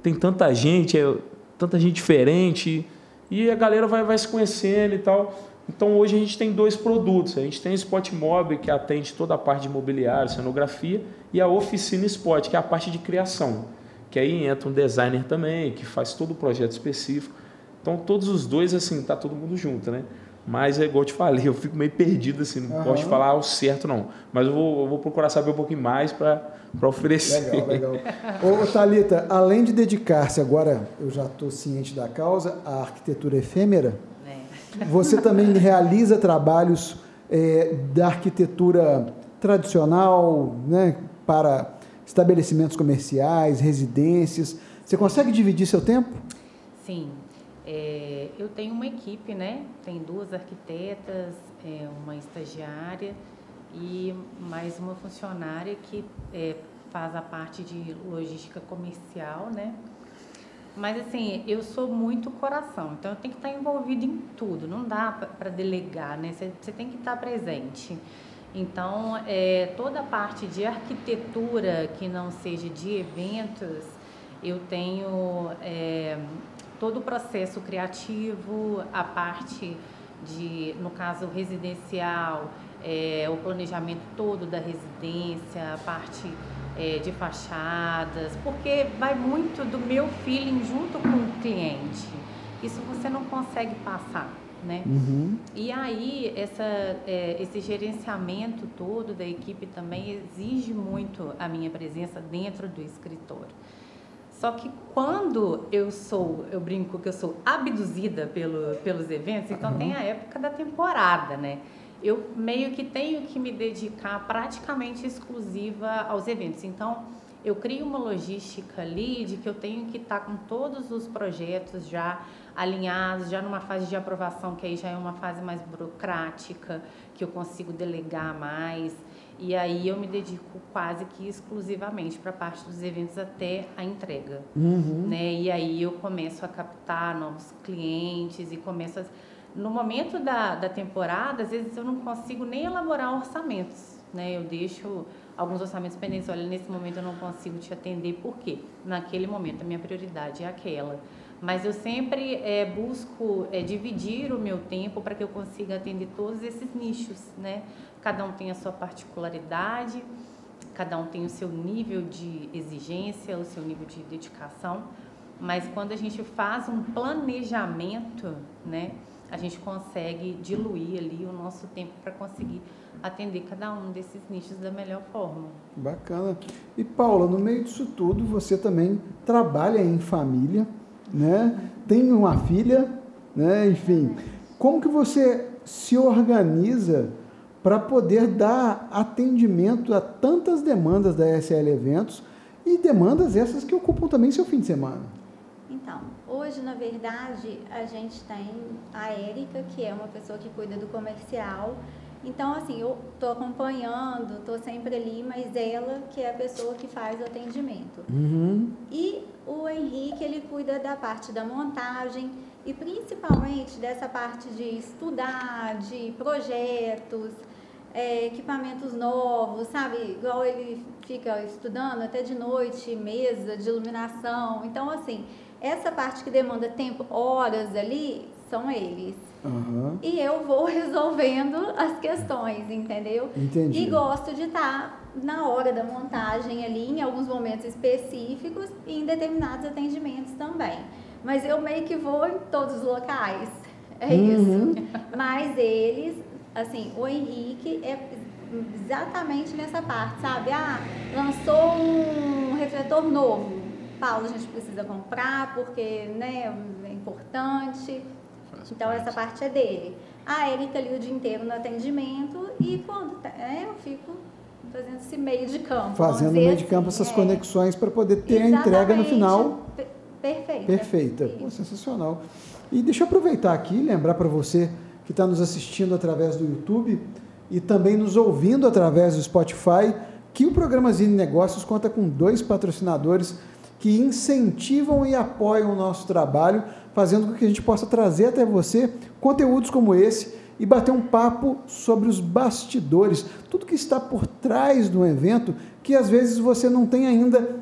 tem tanta gente, é, tanta gente diferente, e a galera vai, vai se conhecendo e tal. Então hoje a gente tem dois produtos. A gente tem o Spot Mob, que atende toda a parte de imobiliário, cenografia, e a Oficina Spot, que é a parte de criação. Que aí entra um designer também, que faz todo o projeto específico. Então todos os dois, assim, tá todo mundo junto, né? Mas é igual eu te falei, eu fico meio perdido, assim, não uhum. posso te falar ao certo, não. Mas eu vou, eu vou procurar saber um pouquinho mais para oferecer. Legal, legal. Ô, Thalita, além de dedicar-se agora, eu já estou ciente da causa, à arquitetura efêmera, é. você também realiza trabalhos é, da arquitetura tradicional, né, para estabelecimentos comerciais, residências. Você consegue dividir seu tempo? Sim, é, eu tenho uma equipe, né? Tem duas arquitetas, é, uma estagiária e mais uma funcionária que é, faz a parte de logística comercial, né? Mas assim, eu sou muito coração, então eu tenho que estar envolvido em tudo, não dá para delegar, né? Você, tem que estar presente. Então, é, toda a parte de arquitetura que não seja de eventos, eu tenho é, todo o processo criativo, a parte de, no caso, residencial, é, o planejamento todo da residência, a parte é, de fachadas, porque vai muito do meu feeling junto com o cliente. Isso você não consegue passar, né? Uhum. E aí, essa, é, esse gerenciamento todo da equipe também exige muito a minha presença dentro do escritório. Só que quando eu sou, eu brinco que eu sou abduzida pelo, pelos eventos, então uhum. tem a época da temporada, né? Eu meio que tenho que me dedicar praticamente exclusiva aos eventos. Então, eu crio uma logística ali de que eu tenho que estar com todos os projetos já alinhados, já numa fase de aprovação, que aí já é uma fase mais burocrática, que eu consigo delegar mais. E aí eu me dedico quase que exclusivamente para a parte dos eventos até a entrega. Uhum. Né? E aí eu começo a captar novos clientes e começo a... No momento da, da temporada, às vezes eu não consigo nem elaborar orçamentos. Né? Eu deixo alguns orçamentos pendentes. Olha, nesse momento eu não consigo te atender, por quê? Naquele momento a minha prioridade é aquela. Mas eu sempre é, busco é, dividir o meu tempo para que eu consiga atender todos esses nichos, né? Cada um tem a sua particularidade, cada um tem o seu nível de exigência, o seu nível de dedicação, mas quando a gente faz um planejamento, né, a gente consegue diluir ali o nosso tempo para conseguir atender cada um desses nichos da melhor forma. Bacana. E Paula, no meio disso tudo, você também trabalha em família, né? Tem uma filha, né? Enfim, como que você se organiza para poder dar atendimento a tantas demandas da SL Eventos e demandas essas que ocupam também seu fim de semana. Então, hoje, na verdade, a gente tem a Érica, que é uma pessoa que cuida do comercial. Então, assim, eu estou acompanhando, estou sempre ali, mas ela que é a pessoa que faz o atendimento. Uhum. E o Henrique, ele cuida da parte da montagem e principalmente dessa parte de estudar, de projetos, é, equipamentos novos, sabe? Igual ele fica estudando até de noite, mesa de iluminação. Então, assim, essa parte que demanda tempo, horas ali, são eles. Uhum. E eu vou resolvendo as questões, entendeu? Entendi. E gosto de estar na hora da montagem ali, em alguns momentos específicos e em determinados atendimentos também. Mas eu meio que vou em todos os locais. É uhum. isso. Mas eles assim, o Henrique é exatamente nessa parte, sabe? Ah, lançou um refletor novo. Paulo, a gente precisa comprar porque né, é importante. Então, essa parte é dele. A Erika ali o dia inteiro no atendimento e quando tá, é, eu fico fazendo esse meio de campo. Fazendo meio de campo assim, essas é. conexões para poder ter Exatamente. a entrega no final. Perfeita. Perfeita. Pô, sensacional. E deixa eu aproveitar aqui e lembrar para você que está nos assistindo através do YouTube e também nos ouvindo através do Spotify, que o programa Zine Negócios conta com dois patrocinadores que incentivam e apoiam o nosso trabalho, fazendo com que a gente possa trazer até você conteúdos como esse e bater um papo sobre os bastidores, tudo que está por trás do evento, que às vezes você não tem ainda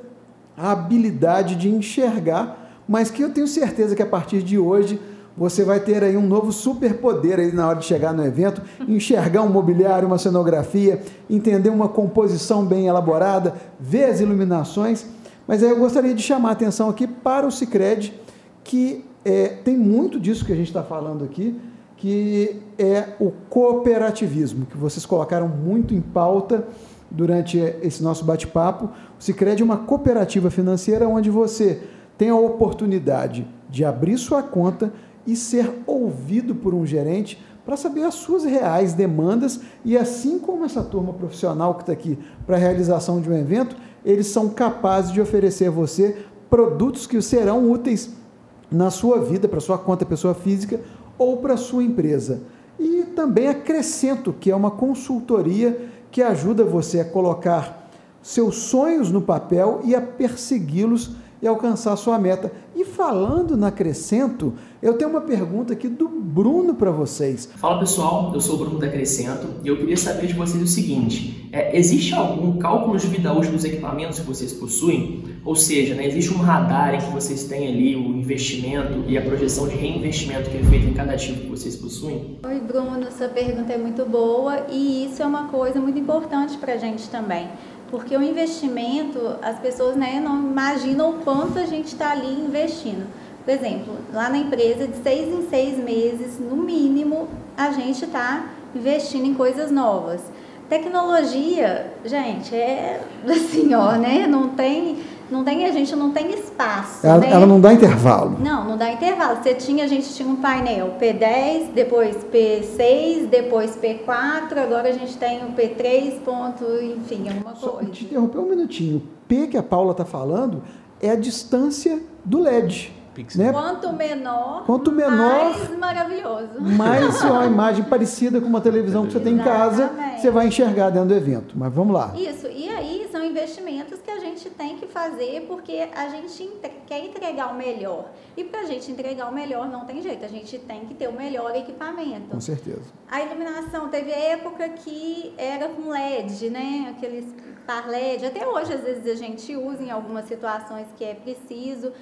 a habilidade de enxergar mas que eu tenho certeza que a partir de hoje você vai ter aí um novo superpoder aí na hora de chegar no evento, enxergar um mobiliário, uma cenografia, entender uma composição bem elaborada, ver as iluminações. Mas aí eu gostaria de chamar a atenção aqui para o Cicred, que é, tem muito disso que a gente está falando aqui, que é o cooperativismo, que vocês colocaram muito em pauta durante esse nosso bate-papo. O Cicred é uma cooperativa financeira onde você tem a oportunidade de abrir sua conta e ser ouvido por um gerente para saber as suas reais demandas e assim como essa turma profissional que está aqui para a realização de um evento, eles são capazes de oferecer a você produtos que serão úteis na sua vida, para sua conta pessoa física ou para sua empresa. E também acrescento que é uma consultoria que ajuda você a colocar seus sonhos no papel e a persegui-los e alcançar a sua meta. E falando na Crescento, eu tenho uma pergunta aqui do Bruno para vocês. Fala pessoal, eu sou o Bruno da Crescento e eu queria saber de vocês o seguinte: é, existe algum cálculo de vida útil dos equipamentos que vocês possuem? Ou seja, né, existe um radar em que vocês têm ali o investimento e a projeção de reinvestimento que é feito em cada ativo que vocês possuem? Oi, Bruno, sua pergunta é muito boa e isso é uma coisa muito importante para a gente também porque o investimento, as pessoas né, não imaginam o quanto a gente está ali investindo. Por exemplo, lá na empresa, de seis em seis meses, no mínimo, a gente está investindo em coisas novas. Tecnologia, gente, é assim, ó, né? Não tem não tem, a gente não tem espaço. Ela, né? ela não dá intervalo. Não, não dá intervalo. Você tinha, a gente tinha um painel P10, depois P6, depois P4, agora a gente tem o P3, ponto, enfim, alguma Só coisa. te interromper um minutinho. O P que a Paula está falando é a distância do LED. Pixel. Né? Quanto menor, Quanto menor- mais maravilhoso. É uma imagem parecida com uma televisão que você tem em casa, você vai enxergar dentro do evento. Mas vamos lá. Isso, e aí são investimentos que a gente tem que fazer porque a gente entre- quer entregar o melhor. E para a gente entregar o melhor não tem jeito, a gente tem que ter o melhor equipamento. Com certeza. A iluminação teve época que era com LED, né? Aqueles par LED. Até hoje, às vezes, a gente usa em algumas situações que é preciso.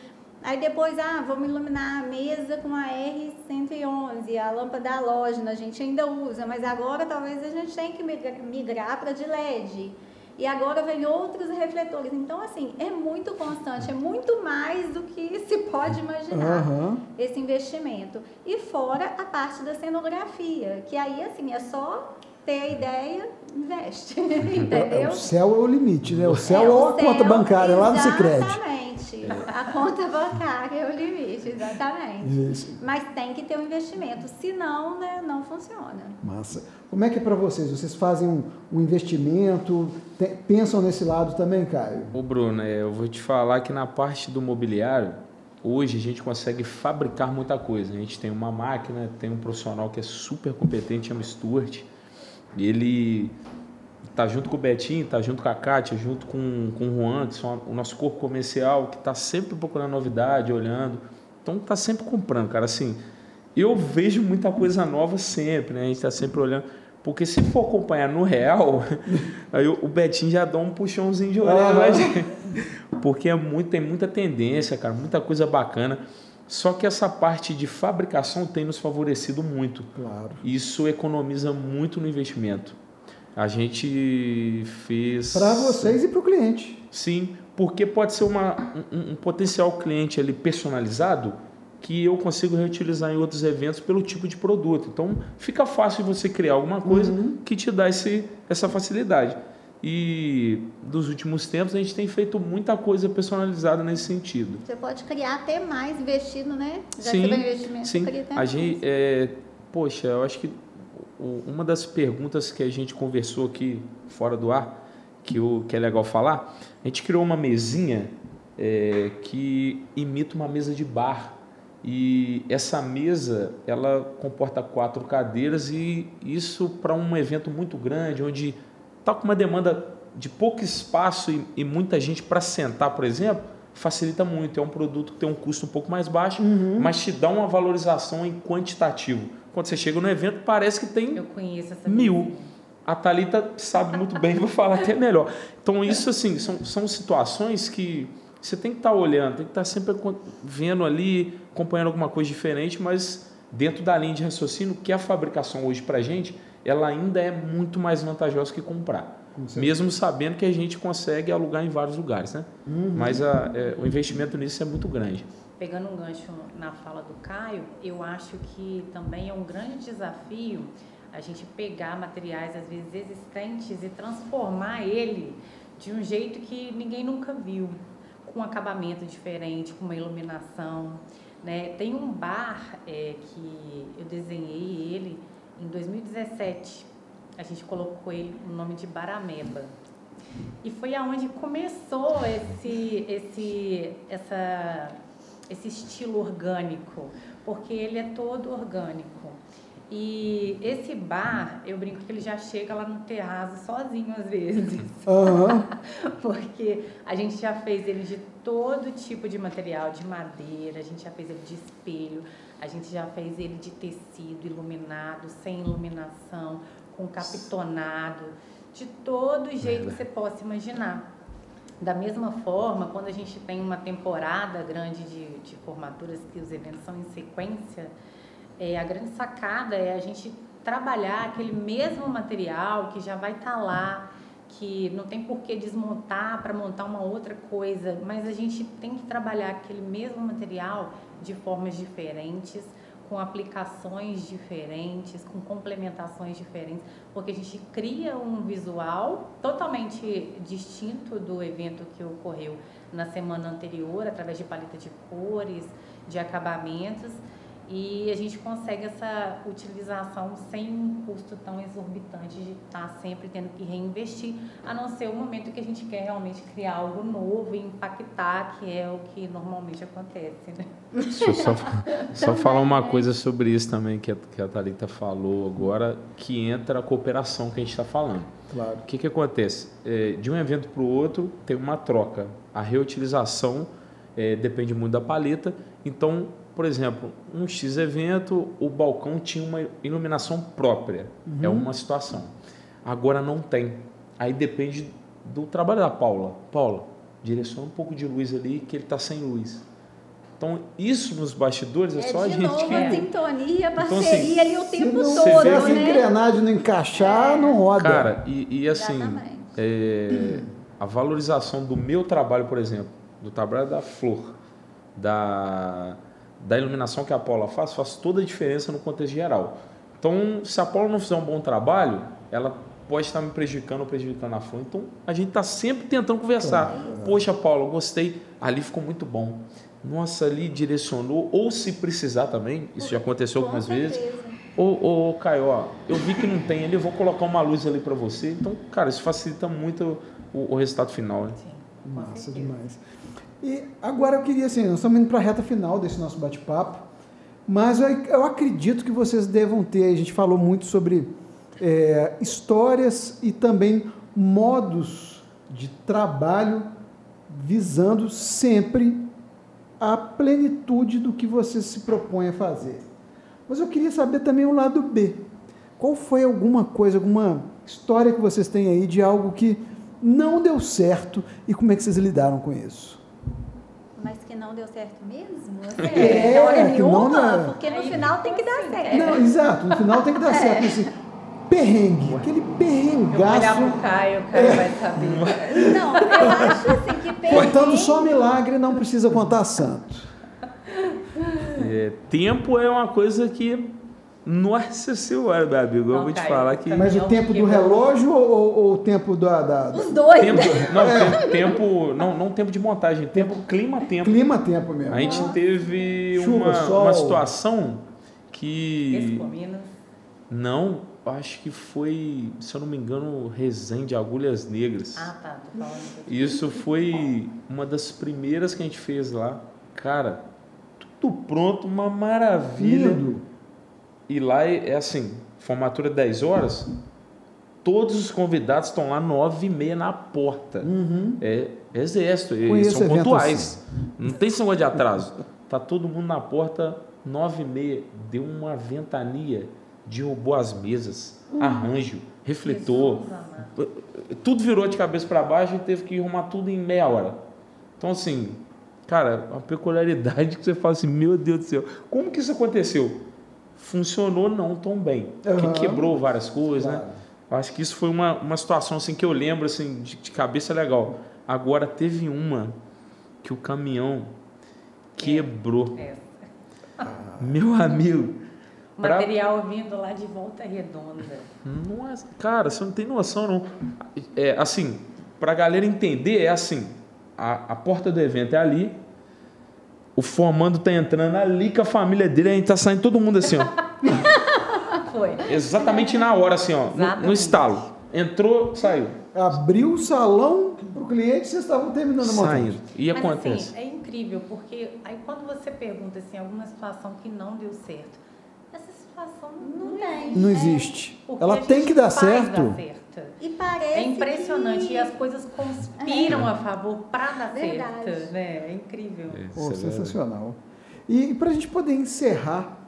Aí depois, ah, vamos iluminar a mesa com a R111, a lâmpada halógena, a gente ainda usa, mas agora talvez a gente tenha que migra- migrar para de LED. E agora vem outros refletores. Então, assim, é muito constante, é muito mais do que se pode imaginar Aham. esse investimento. E fora a parte da cenografia, que aí assim é só ter a ideia, investe, entendeu? O céu é o limite, né? O céu é, o a conta céu, bancária lá no Cicred. Exatamente. A conta bancária é o limite, exatamente. Isso. Mas tem que ter um investimento, senão né, não funciona. Massa. Como é que é para vocês? Vocês fazem um, um investimento? Tem- pensam nesse lado também, Caio? Ô Bruno, é, eu vou te falar que na parte do mobiliário, hoje a gente consegue fabricar muita coisa. A gente tem uma máquina, tem um profissional que é super competente, chama Stuart. E ele tá junto com o Betinho, tá junto com a Kátia, junto com, com o Juan, que são o nosso corpo comercial, que tá sempre procurando novidade, olhando. Então tá sempre comprando, cara. Assim, eu vejo muita coisa nova sempre, né? A gente tá sempre olhando. Porque se for acompanhar no real, aí o Betinho já dá um puxãozinho de orelha. Na gente. Porque é muito, tem muita tendência, cara, muita coisa bacana. Só que essa parte de fabricação tem nos favorecido muito. Claro. Isso economiza muito no investimento. A gente fez. Para vocês e para o cliente. Sim, porque pode ser uma, um, um potencial cliente ali personalizado que eu consigo reutilizar em outros eventos pelo tipo de produto. Então fica fácil você criar alguma coisa que te dá esse, essa facilidade. E dos últimos tempos a gente tem feito muita coisa personalizada nesse sentido. Você pode criar até mais investindo, né? Já Sim, investimento, Sim, a gente, é, poxa, eu acho que uma das perguntas que a gente conversou aqui fora do ar, que, o, que é legal falar, a gente criou uma mesinha é, que imita uma mesa de bar. E essa mesa, ela comporta quatro cadeiras e isso para um evento muito grande, onde está com uma demanda de pouco espaço e, e muita gente para sentar, por exemplo, facilita muito. É um produto que tem um custo um pouco mais baixo, mas te dá uma valorização em quantitativo. Quando você chega no evento, parece que tem mil. A Thalita sabe muito bem, vou falar até melhor. Então, isso assim, são, são situações que você tem que estar tá olhando, tem que estar tá sempre vendo ali, acompanhando alguma coisa diferente, mas dentro da linha de raciocínio, que a fabricação hoje para a gente, ela ainda é muito mais vantajosa que comprar. Mesmo sabendo que a gente consegue alugar em vários lugares, né? Uhum. Mas a, é, o investimento nisso é muito grande. Pegando um gancho na fala do Caio, eu acho que também é um grande desafio a gente pegar materiais às vezes existentes e transformar ele de um jeito que ninguém nunca viu, com um acabamento diferente, com uma iluminação. Né? Tem um bar é, que eu desenhei ele em 2017. A gente colocou ele o nome de Barameba. E foi aonde começou esse, esse, essa, esse estilo orgânico, porque ele é todo orgânico. E esse bar, eu brinco que ele já chega lá no terraço sozinho às vezes. Uhum. Porque a gente já fez ele de todo tipo de material, de madeira, a gente já fez ele de espelho, a gente já fez ele de tecido iluminado, sem iluminação, com capitonado, de todo jeito que você possa imaginar. Da mesma forma, quando a gente tem uma temporada grande de, de formaturas, que os eventos são em sequência, é, a grande sacada é a gente trabalhar aquele mesmo material que já vai estar tá lá, que não tem por que desmontar para montar uma outra coisa, mas a gente tem que trabalhar aquele mesmo material de formas diferentes, com aplicações diferentes, com complementações diferentes, porque a gente cria um visual totalmente distinto do evento que ocorreu na semana anterior, através de paleta de cores, de acabamentos e a gente consegue essa utilização sem um custo tão exorbitante de estar tá sempre tendo que reinvestir, a não ser o momento que a gente quer realmente criar algo novo e impactar, que é o que normalmente acontece. Né? Deixa eu só, só falar uma coisa sobre isso também que a, que a Thalita falou agora, que entra a cooperação que a gente está falando. Claro. O que, que acontece? É, de um evento para o outro tem uma troca. A reutilização é, depende muito da paleta, então por exemplo, um X evento, o balcão tinha uma iluminação própria. É uhum. É uma situação. Agora não tem. Aí depende do trabalho da Paula. Paula, direciona um pouco de luz ali que ele está sem luz. Então, isso nos bastidores é, é só a gente novo, que... a sintonia, parceria então, assim, ali o tempo não, todo, se né? Se a engrenagem não encaixar, é. não roda. Cara, e, e assim, é, a valorização do meu trabalho, por exemplo, do trabalho da Flor, da da iluminação que a Paula faz, faz toda a diferença no contexto geral. Então, se a Paula não fizer um bom trabalho, ela pode estar me prejudicando ou prejudicando a flor. Então, a gente está sempre tentando conversar. Poxa, Paula, gostei. Ali ficou muito bom. Nossa, ali direcionou. Ou se precisar também, isso já aconteceu algumas vezes. Ou, ou Caio, ó, eu vi que não tem ali, eu vou colocar uma luz ali para você. Então, cara, isso facilita muito o, o resultado final. Né? Sim, Massa demais. E agora eu queria, assim, nós estamos indo para a reta final desse nosso bate-papo, mas eu, eu, acredito que vocês devam ter, a gente falou muito sobre é, histórias e também modos de trabalho visando sempre a plenitude do que você se propõe a fazer. Mas eu queria saber também o lado B. Qual foi alguma coisa, alguma história que vocês têm aí de algo que não deu certo e como é que vocês lidaram com isso? Mas que não deu certo mesmo? É, é hora nenhuma, não, porque no final tem que dar certo. Não, exato, no final tem que dar é. certo. Esse perrengue, aquele perrengaço. Eu vou olhar pro Caio, o Caio é. vai saber. Não, eu acho assim que perrengue... Contando só milagre, não precisa contar santo. É, tempo é uma coisa que nossa senhora, meu amigo, não, eu vou te falar que. Mas o tempo do relógio ou, ou, o tempo da. da... Os dois. Tempo, não, é. tempo, não, não tempo de montagem, tempo clima-tempo. Clima-tempo mesmo. A gente teve Chuva, uma, sol. uma situação que. Não, acho que foi, se eu não me engano, Resende Agulhas Negras. Ah, tá. Tô falando Isso foi uma das primeiras que a gente fez lá. Cara, tudo pronto, uma maravilha. Lindo. E lá é, é assim, formatura 10 horas, todos os convidados estão lá 9 e meia na porta. Uhum. É, é exército, eles são pontuais. Assim. Não tem negócio de atraso. Tá todo mundo na porta, 9 e meia, deu uma ventania, derrubou as mesas, uhum. arranjo, refletor. Tudo virou de cabeça para baixo e teve que arrumar tudo em meia hora. Então, assim, cara, uma peculiaridade que você fala assim, meu Deus do céu, como que isso aconteceu? Funcionou não tão bem, porque Aham. quebrou várias coisas, né? Claro. Eu acho que isso foi uma, uma situação assim que eu lembro assim de, de cabeça legal. Agora teve uma que o caminhão quebrou. É. Meu amigo, O Pra- material vindo lá de volta redonda. Nossa, cara, você não tem noção, não. É, assim, pra galera entender, é assim: a, a porta do evento é ali, o formando tá entrando ali com a família dele, a gente tá saindo todo mundo assim, ó. Foi. Exatamente na hora, assim, ó. No, no estalo. Entrou, saiu. Abriu o salão pro cliente, vocês estavam terminando a montagem. Saindo. E Mas, acontece. Assim, é incrível, porque aí quando você pergunta assim, alguma situação que não deu certo, essa situação não, tem. Não É. existe. Porque Ela tem que dar certo. dar certo. E parece É impressionante que... e as coisas conspiram a favor para dar Verdade. certo, né? É incrível. É sensacional. E para a gente poder encerrar,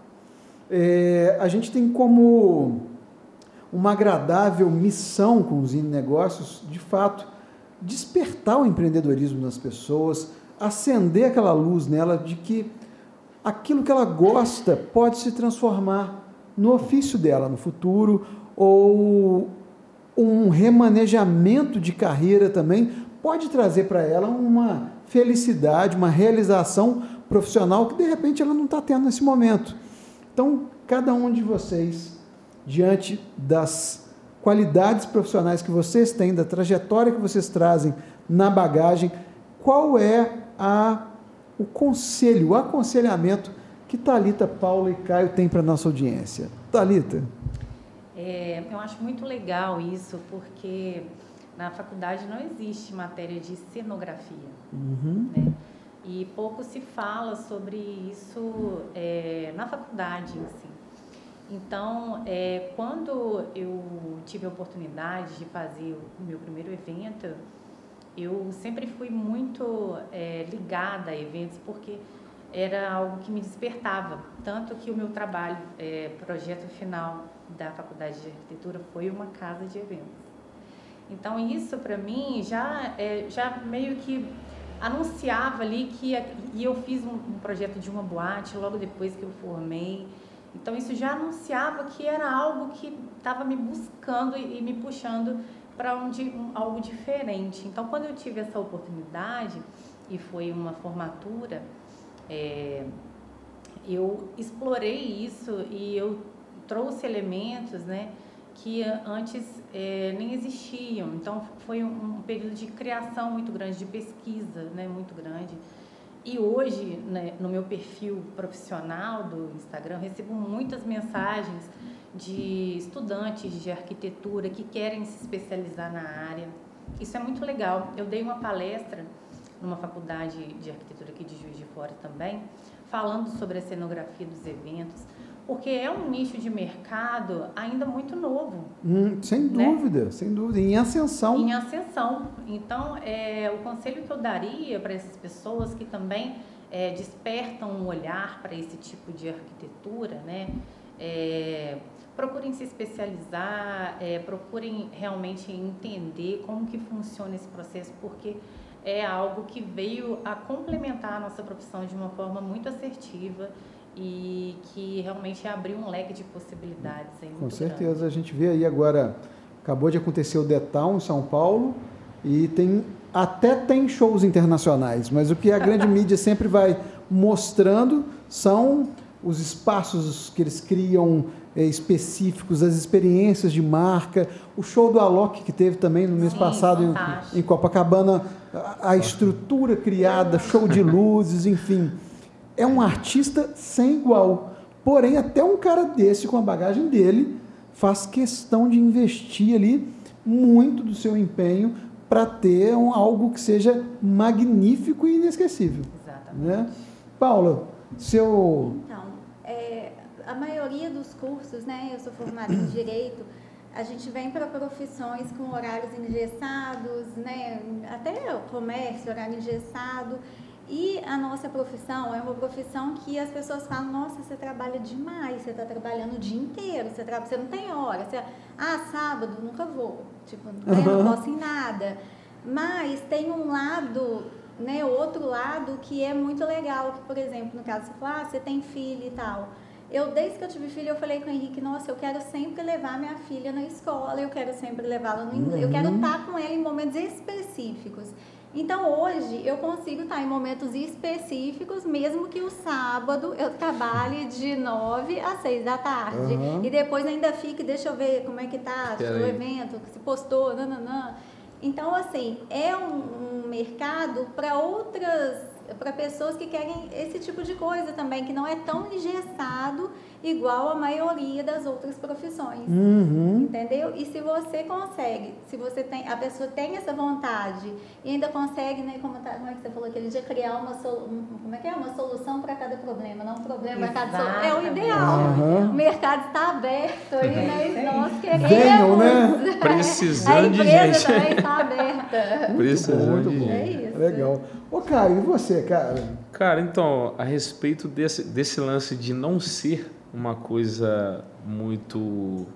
é, a gente tem como uma agradável missão com os negócios, de fato, despertar o empreendedorismo nas pessoas, acender aquela luz nela de que aquilo que ela gosta pode se transformar no ofício dela no futuro ou um remanejamento de carreira também pode trazer para ela uma felicidade, uma realização profissional que de repente ela não está tendo nesse momento. Então, cada um de vocês, diante das qualidades profissionais que vocês têm, da trajetória que vocês trazem na bagagem, qual é a, o conselho, o aconselhamento que Talita, Paula e Caio têm para nossa audiência? Talita. É, eu acho muito legal isso, porque na faculdade não existe matéria de cenografia. Uhum. né? E pouco se fala sobre isso é, na faculdade em si. Então, é, quando eu tive a oportunidade de fazer o meu primeiro evento, eu sempre fui muito é, ligada a eventos, porque era algo que me despertava. Tanto que o meu trabalho, é, projeto final da Faculdade de Arquitetura, foi uma casa de eventos. Então, isso para mim já, é, já meio que anunciava ali que. E eu fiz um, um projeto de uma boate logo depois que eu formei. Então, isso já anunciava que era algo que estava me buscando e, e me puxando para di- um, algo diferente. Então, quando eu tive essa oportunidade, e foi uma formatura, é, eu explorei isso e eu trouxe elementos, né? Que antes eh, nem existiam. Então foi um, período de criação muito grande, de pesquisa, né, muito grande. E hoje, né, no meu perfil profissional do Instagram, recebo muitas mensagens de estudantes de arquitetura que querem se especializar na área. Isso é muito legal. Eu dei uma palestra numa faculdade de arquitetura aqui de Juiz de Fora também, falando sobre a cenografia dos eventos, porque é um nicho de mercado ainda muito novo, Hum, sem Né? dúvida, sem dúvida. Em ascensão. em ascensão. Então, é, o conselho que eu daria para essas pessoas que também é, despertam um olhar para esse tipo de arquitetura, né? É, procurem se especializar, é, procurem realmente entender como que funciona esse processo, porque é algo que veio a complementar a nossa profissão de uma forma muito assertiva e que realmente abriu um leque de possibilidades. Aí Com certeza. A gente vê aí agora, acabou de acontecer o Town em São Paulo e tem até tem shows internacionais, mas o que a grande mídia sempre vai mostrando são os espaços que eles criam eh, específicos, as experiências de marca, o show do Alok que teve também no mês Sim, passado em, em Copacabana, a, a estrutura criada, show de luzes, enfim. É um artista sem igual. Porém, até um cara desse, com a bagagem dele, faz questão de investir ali muito do seu empenho para ter um, algo que seja magnífico e inesquecível. Exatamente. Né? Paula, seu. Então, é, a maioria dos cursos, né, eu sou formada em Direito, a gente vem para profissões com horários engessados, né, até o comércio, horário engessado, e a nossa profissão é uma profissão que as pessoas falam, nossa, você trabalha demais, você está trabalhando o dia inteiro, você, tra... você não tem hora, você... ah, sábado, nunca vou, tipo, né, não posso em nada. Mas tem um lado né, outro lado que é muito legal, que, por exemplo, no caso você falou, ah, você tem filho e tal. Eu, desde que eu tive filho, eu falei com o Henrique, nossa, eu quero sempre levar minha filha na escola, eu quero sempre levá-la no inglês, eu quero Uhum. estar com ela em momentos específicos. Então, hoje, eu consigo estar em momentos específicos, mesmo que o sábado eu trabalhe de 9 às 6 da tarde. Aham. E depois ainda fique, deixa eu ver como é que tá o evento, que se postou, nananã. Então, assim, é um, um mercado para outras, para pessoas que querem esse tipo de coisa também, que não é tão engessado igual a maioria das outras profissões. Uhum. Entendeu? E se você consegue, se você tem, a pessoa tem essa vontade e ainda consegue, né, como, tá, como é que você falou aquele dia, criar uma, solu- um- como é que é? uma solução para cada problema, não um problema para cada solução. É o ideal. Aham. O mercado está aberto aí, né? E nós queremos. Venham, né? A Precisando de empresa gente. também está aberta. Precisando muito de bom. gente. É isso. Legal. Ô, Caio, e você, cara? Cara, então, a respeito desse, desse lance de não ser uma coisa muito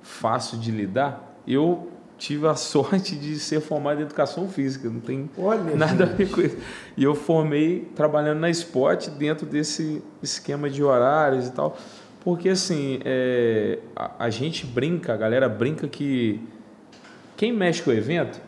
fácil de lidar, eu tive a sorte de ser formado em educação física, não tem Olha, nada a gente. ver com isso. E eu formei trabalhando na Spot dentro desse esquema de horários e tal. Porque assim, é, a, a gente brinca, a galera brinca que quem mexe com o evento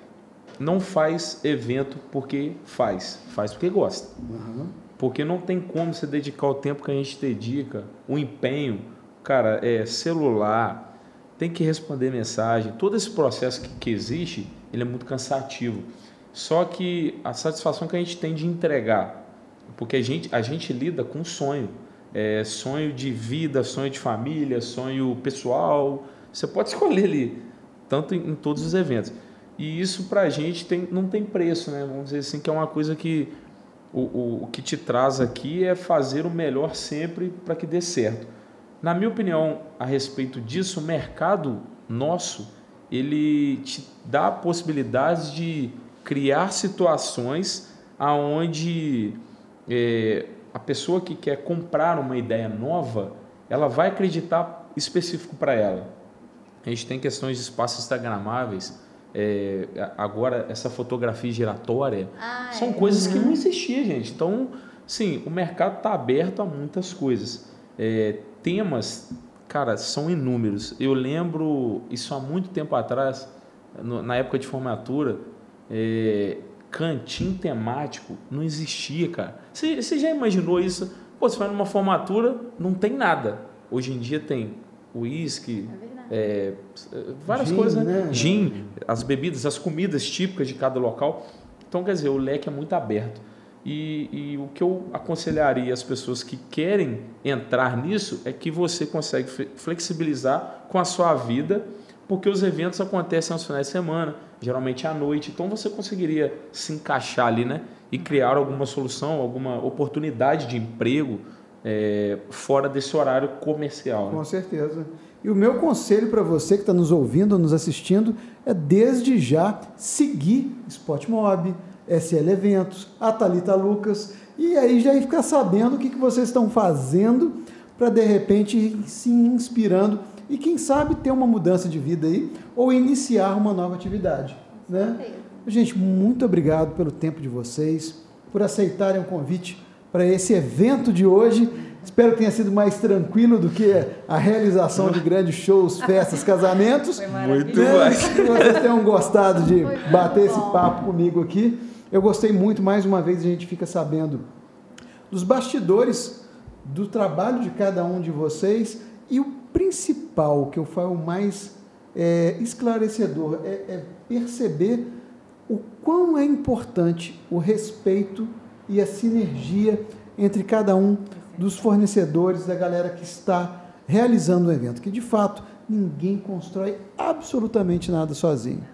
não faz evento porque faz, faz porque gosta. Aham. Porque não tem como você dedicar o tempo que a gente dedica, o empenho, cara, é celular, tem que responder mensagem, todo esse processo que, que existe, ele é muito cansativo. Só que a satisfação que a gente tem de entregar, porque a gente, a gente lida com sonho, é, sonho de vida, sonho de família, sonho pessoal, você pode escolher ali, tanto em, em todos os eventos. E isso pra gente tem, não tem preço, né? Vamos dizer assim, que é uma coisa que o, o, o que te traz aqui é fazer o melhor sempre para que dê certo. Na minha opinião, a respeito disso, o mercado nosso, ele te dá a possibilidade de criar situações aonde é, a pessoa que quer comprar uma ideia nova, ela vai acreditar específico para ela. A gente tem questões de espaços instagramáveis, é, agora essa fotografia giratória, Ah, são é. coisas que não existiam, gente. Então, sim, o mercado está aberto a muitas coisas. É, temas, cara, são inúmeros. Eu lembro, isso há muito tempo atrás, no- na época de formatura, é, cantinho temático não existia, cara. Você, você já imaginou isso? Pô, você vai numa formatura, não tem nada. Hoje em dia tem uísque, É. é, várias Gin, coisas, né? né? Gin, as bebidas, as comidas típicas de cada local. Então, quer dizer, o leque é muito aberto. E, e o que eu aconselharia as pessoas que querem entrar nisso é que você consegue fle- flexibilizar com a sua vida, porque os eventos acontecem aos finais de semana, geralmente à noite. Então, você conseguiria se encaixar ali, né? E criar alguma solução, alguma oportunidade de emprego é, fora desse horário comercial. né? Com certeza. E o meu conselho para você que está nos ouvindo ou nos assistindo é desde já seguir Spotmob, SL Eventos, a Thalita Lucas e aí já ir ficar sabendo o que, que vocês estão fazendo para de repente ir se inspirando e quem sabe ter uma mudança de vida aí ou iniciar uma nova atividade. Né? Gente, muito obrigado pelo tempo de vocês, por aceitarem o convite para esse evento de hoje. Espero que tenha sido mais tranquilo do que a realização de grandes shows, festas, casamentos. Foi Muito mais. Que vocês tenham gostado de bater esse papo comigo aqui. Eu gostei muito, mais uma vez a gente fica sabendo dos bastidores do trabalho de cada um de vocês e o principal, que eu falo mais é, esclarecedor, é, é perceber o quão é importante o respeito e a sinergia entre cada um dos fornecedores, da galera que está realizando o evento, que de fato ninguém constrói absolutamente nada sozinho.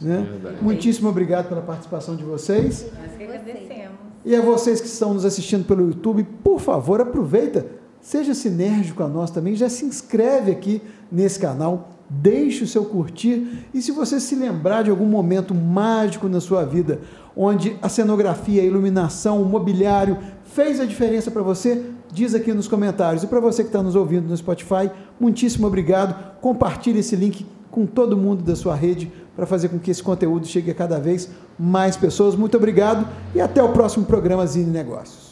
Né? Verdade. Muitíssimo obrigado pela participação de vocês. Nós que agradecemos. E a vocês que estão nos assistindo pelo YouTube, por favor, aproveita, seja sinérgico a nós também, já se inscreve aqui nesse canal, deixe o seu curtir e se você se lembrar de algum momento mágico na sua vida, onde a cenografia, a iluminação, o mobiliário fez a diferença para você, diz aqui nos comentários. E para você que está nos ouvindo no Spotify, muitíssimo obrigado. Compartilhe esse link com todo mundo da sua rede para fazer com que esse conteúdo chegue a cada vez mais pessoas. Muito obrigado e até o próximo programa Zine Negócios.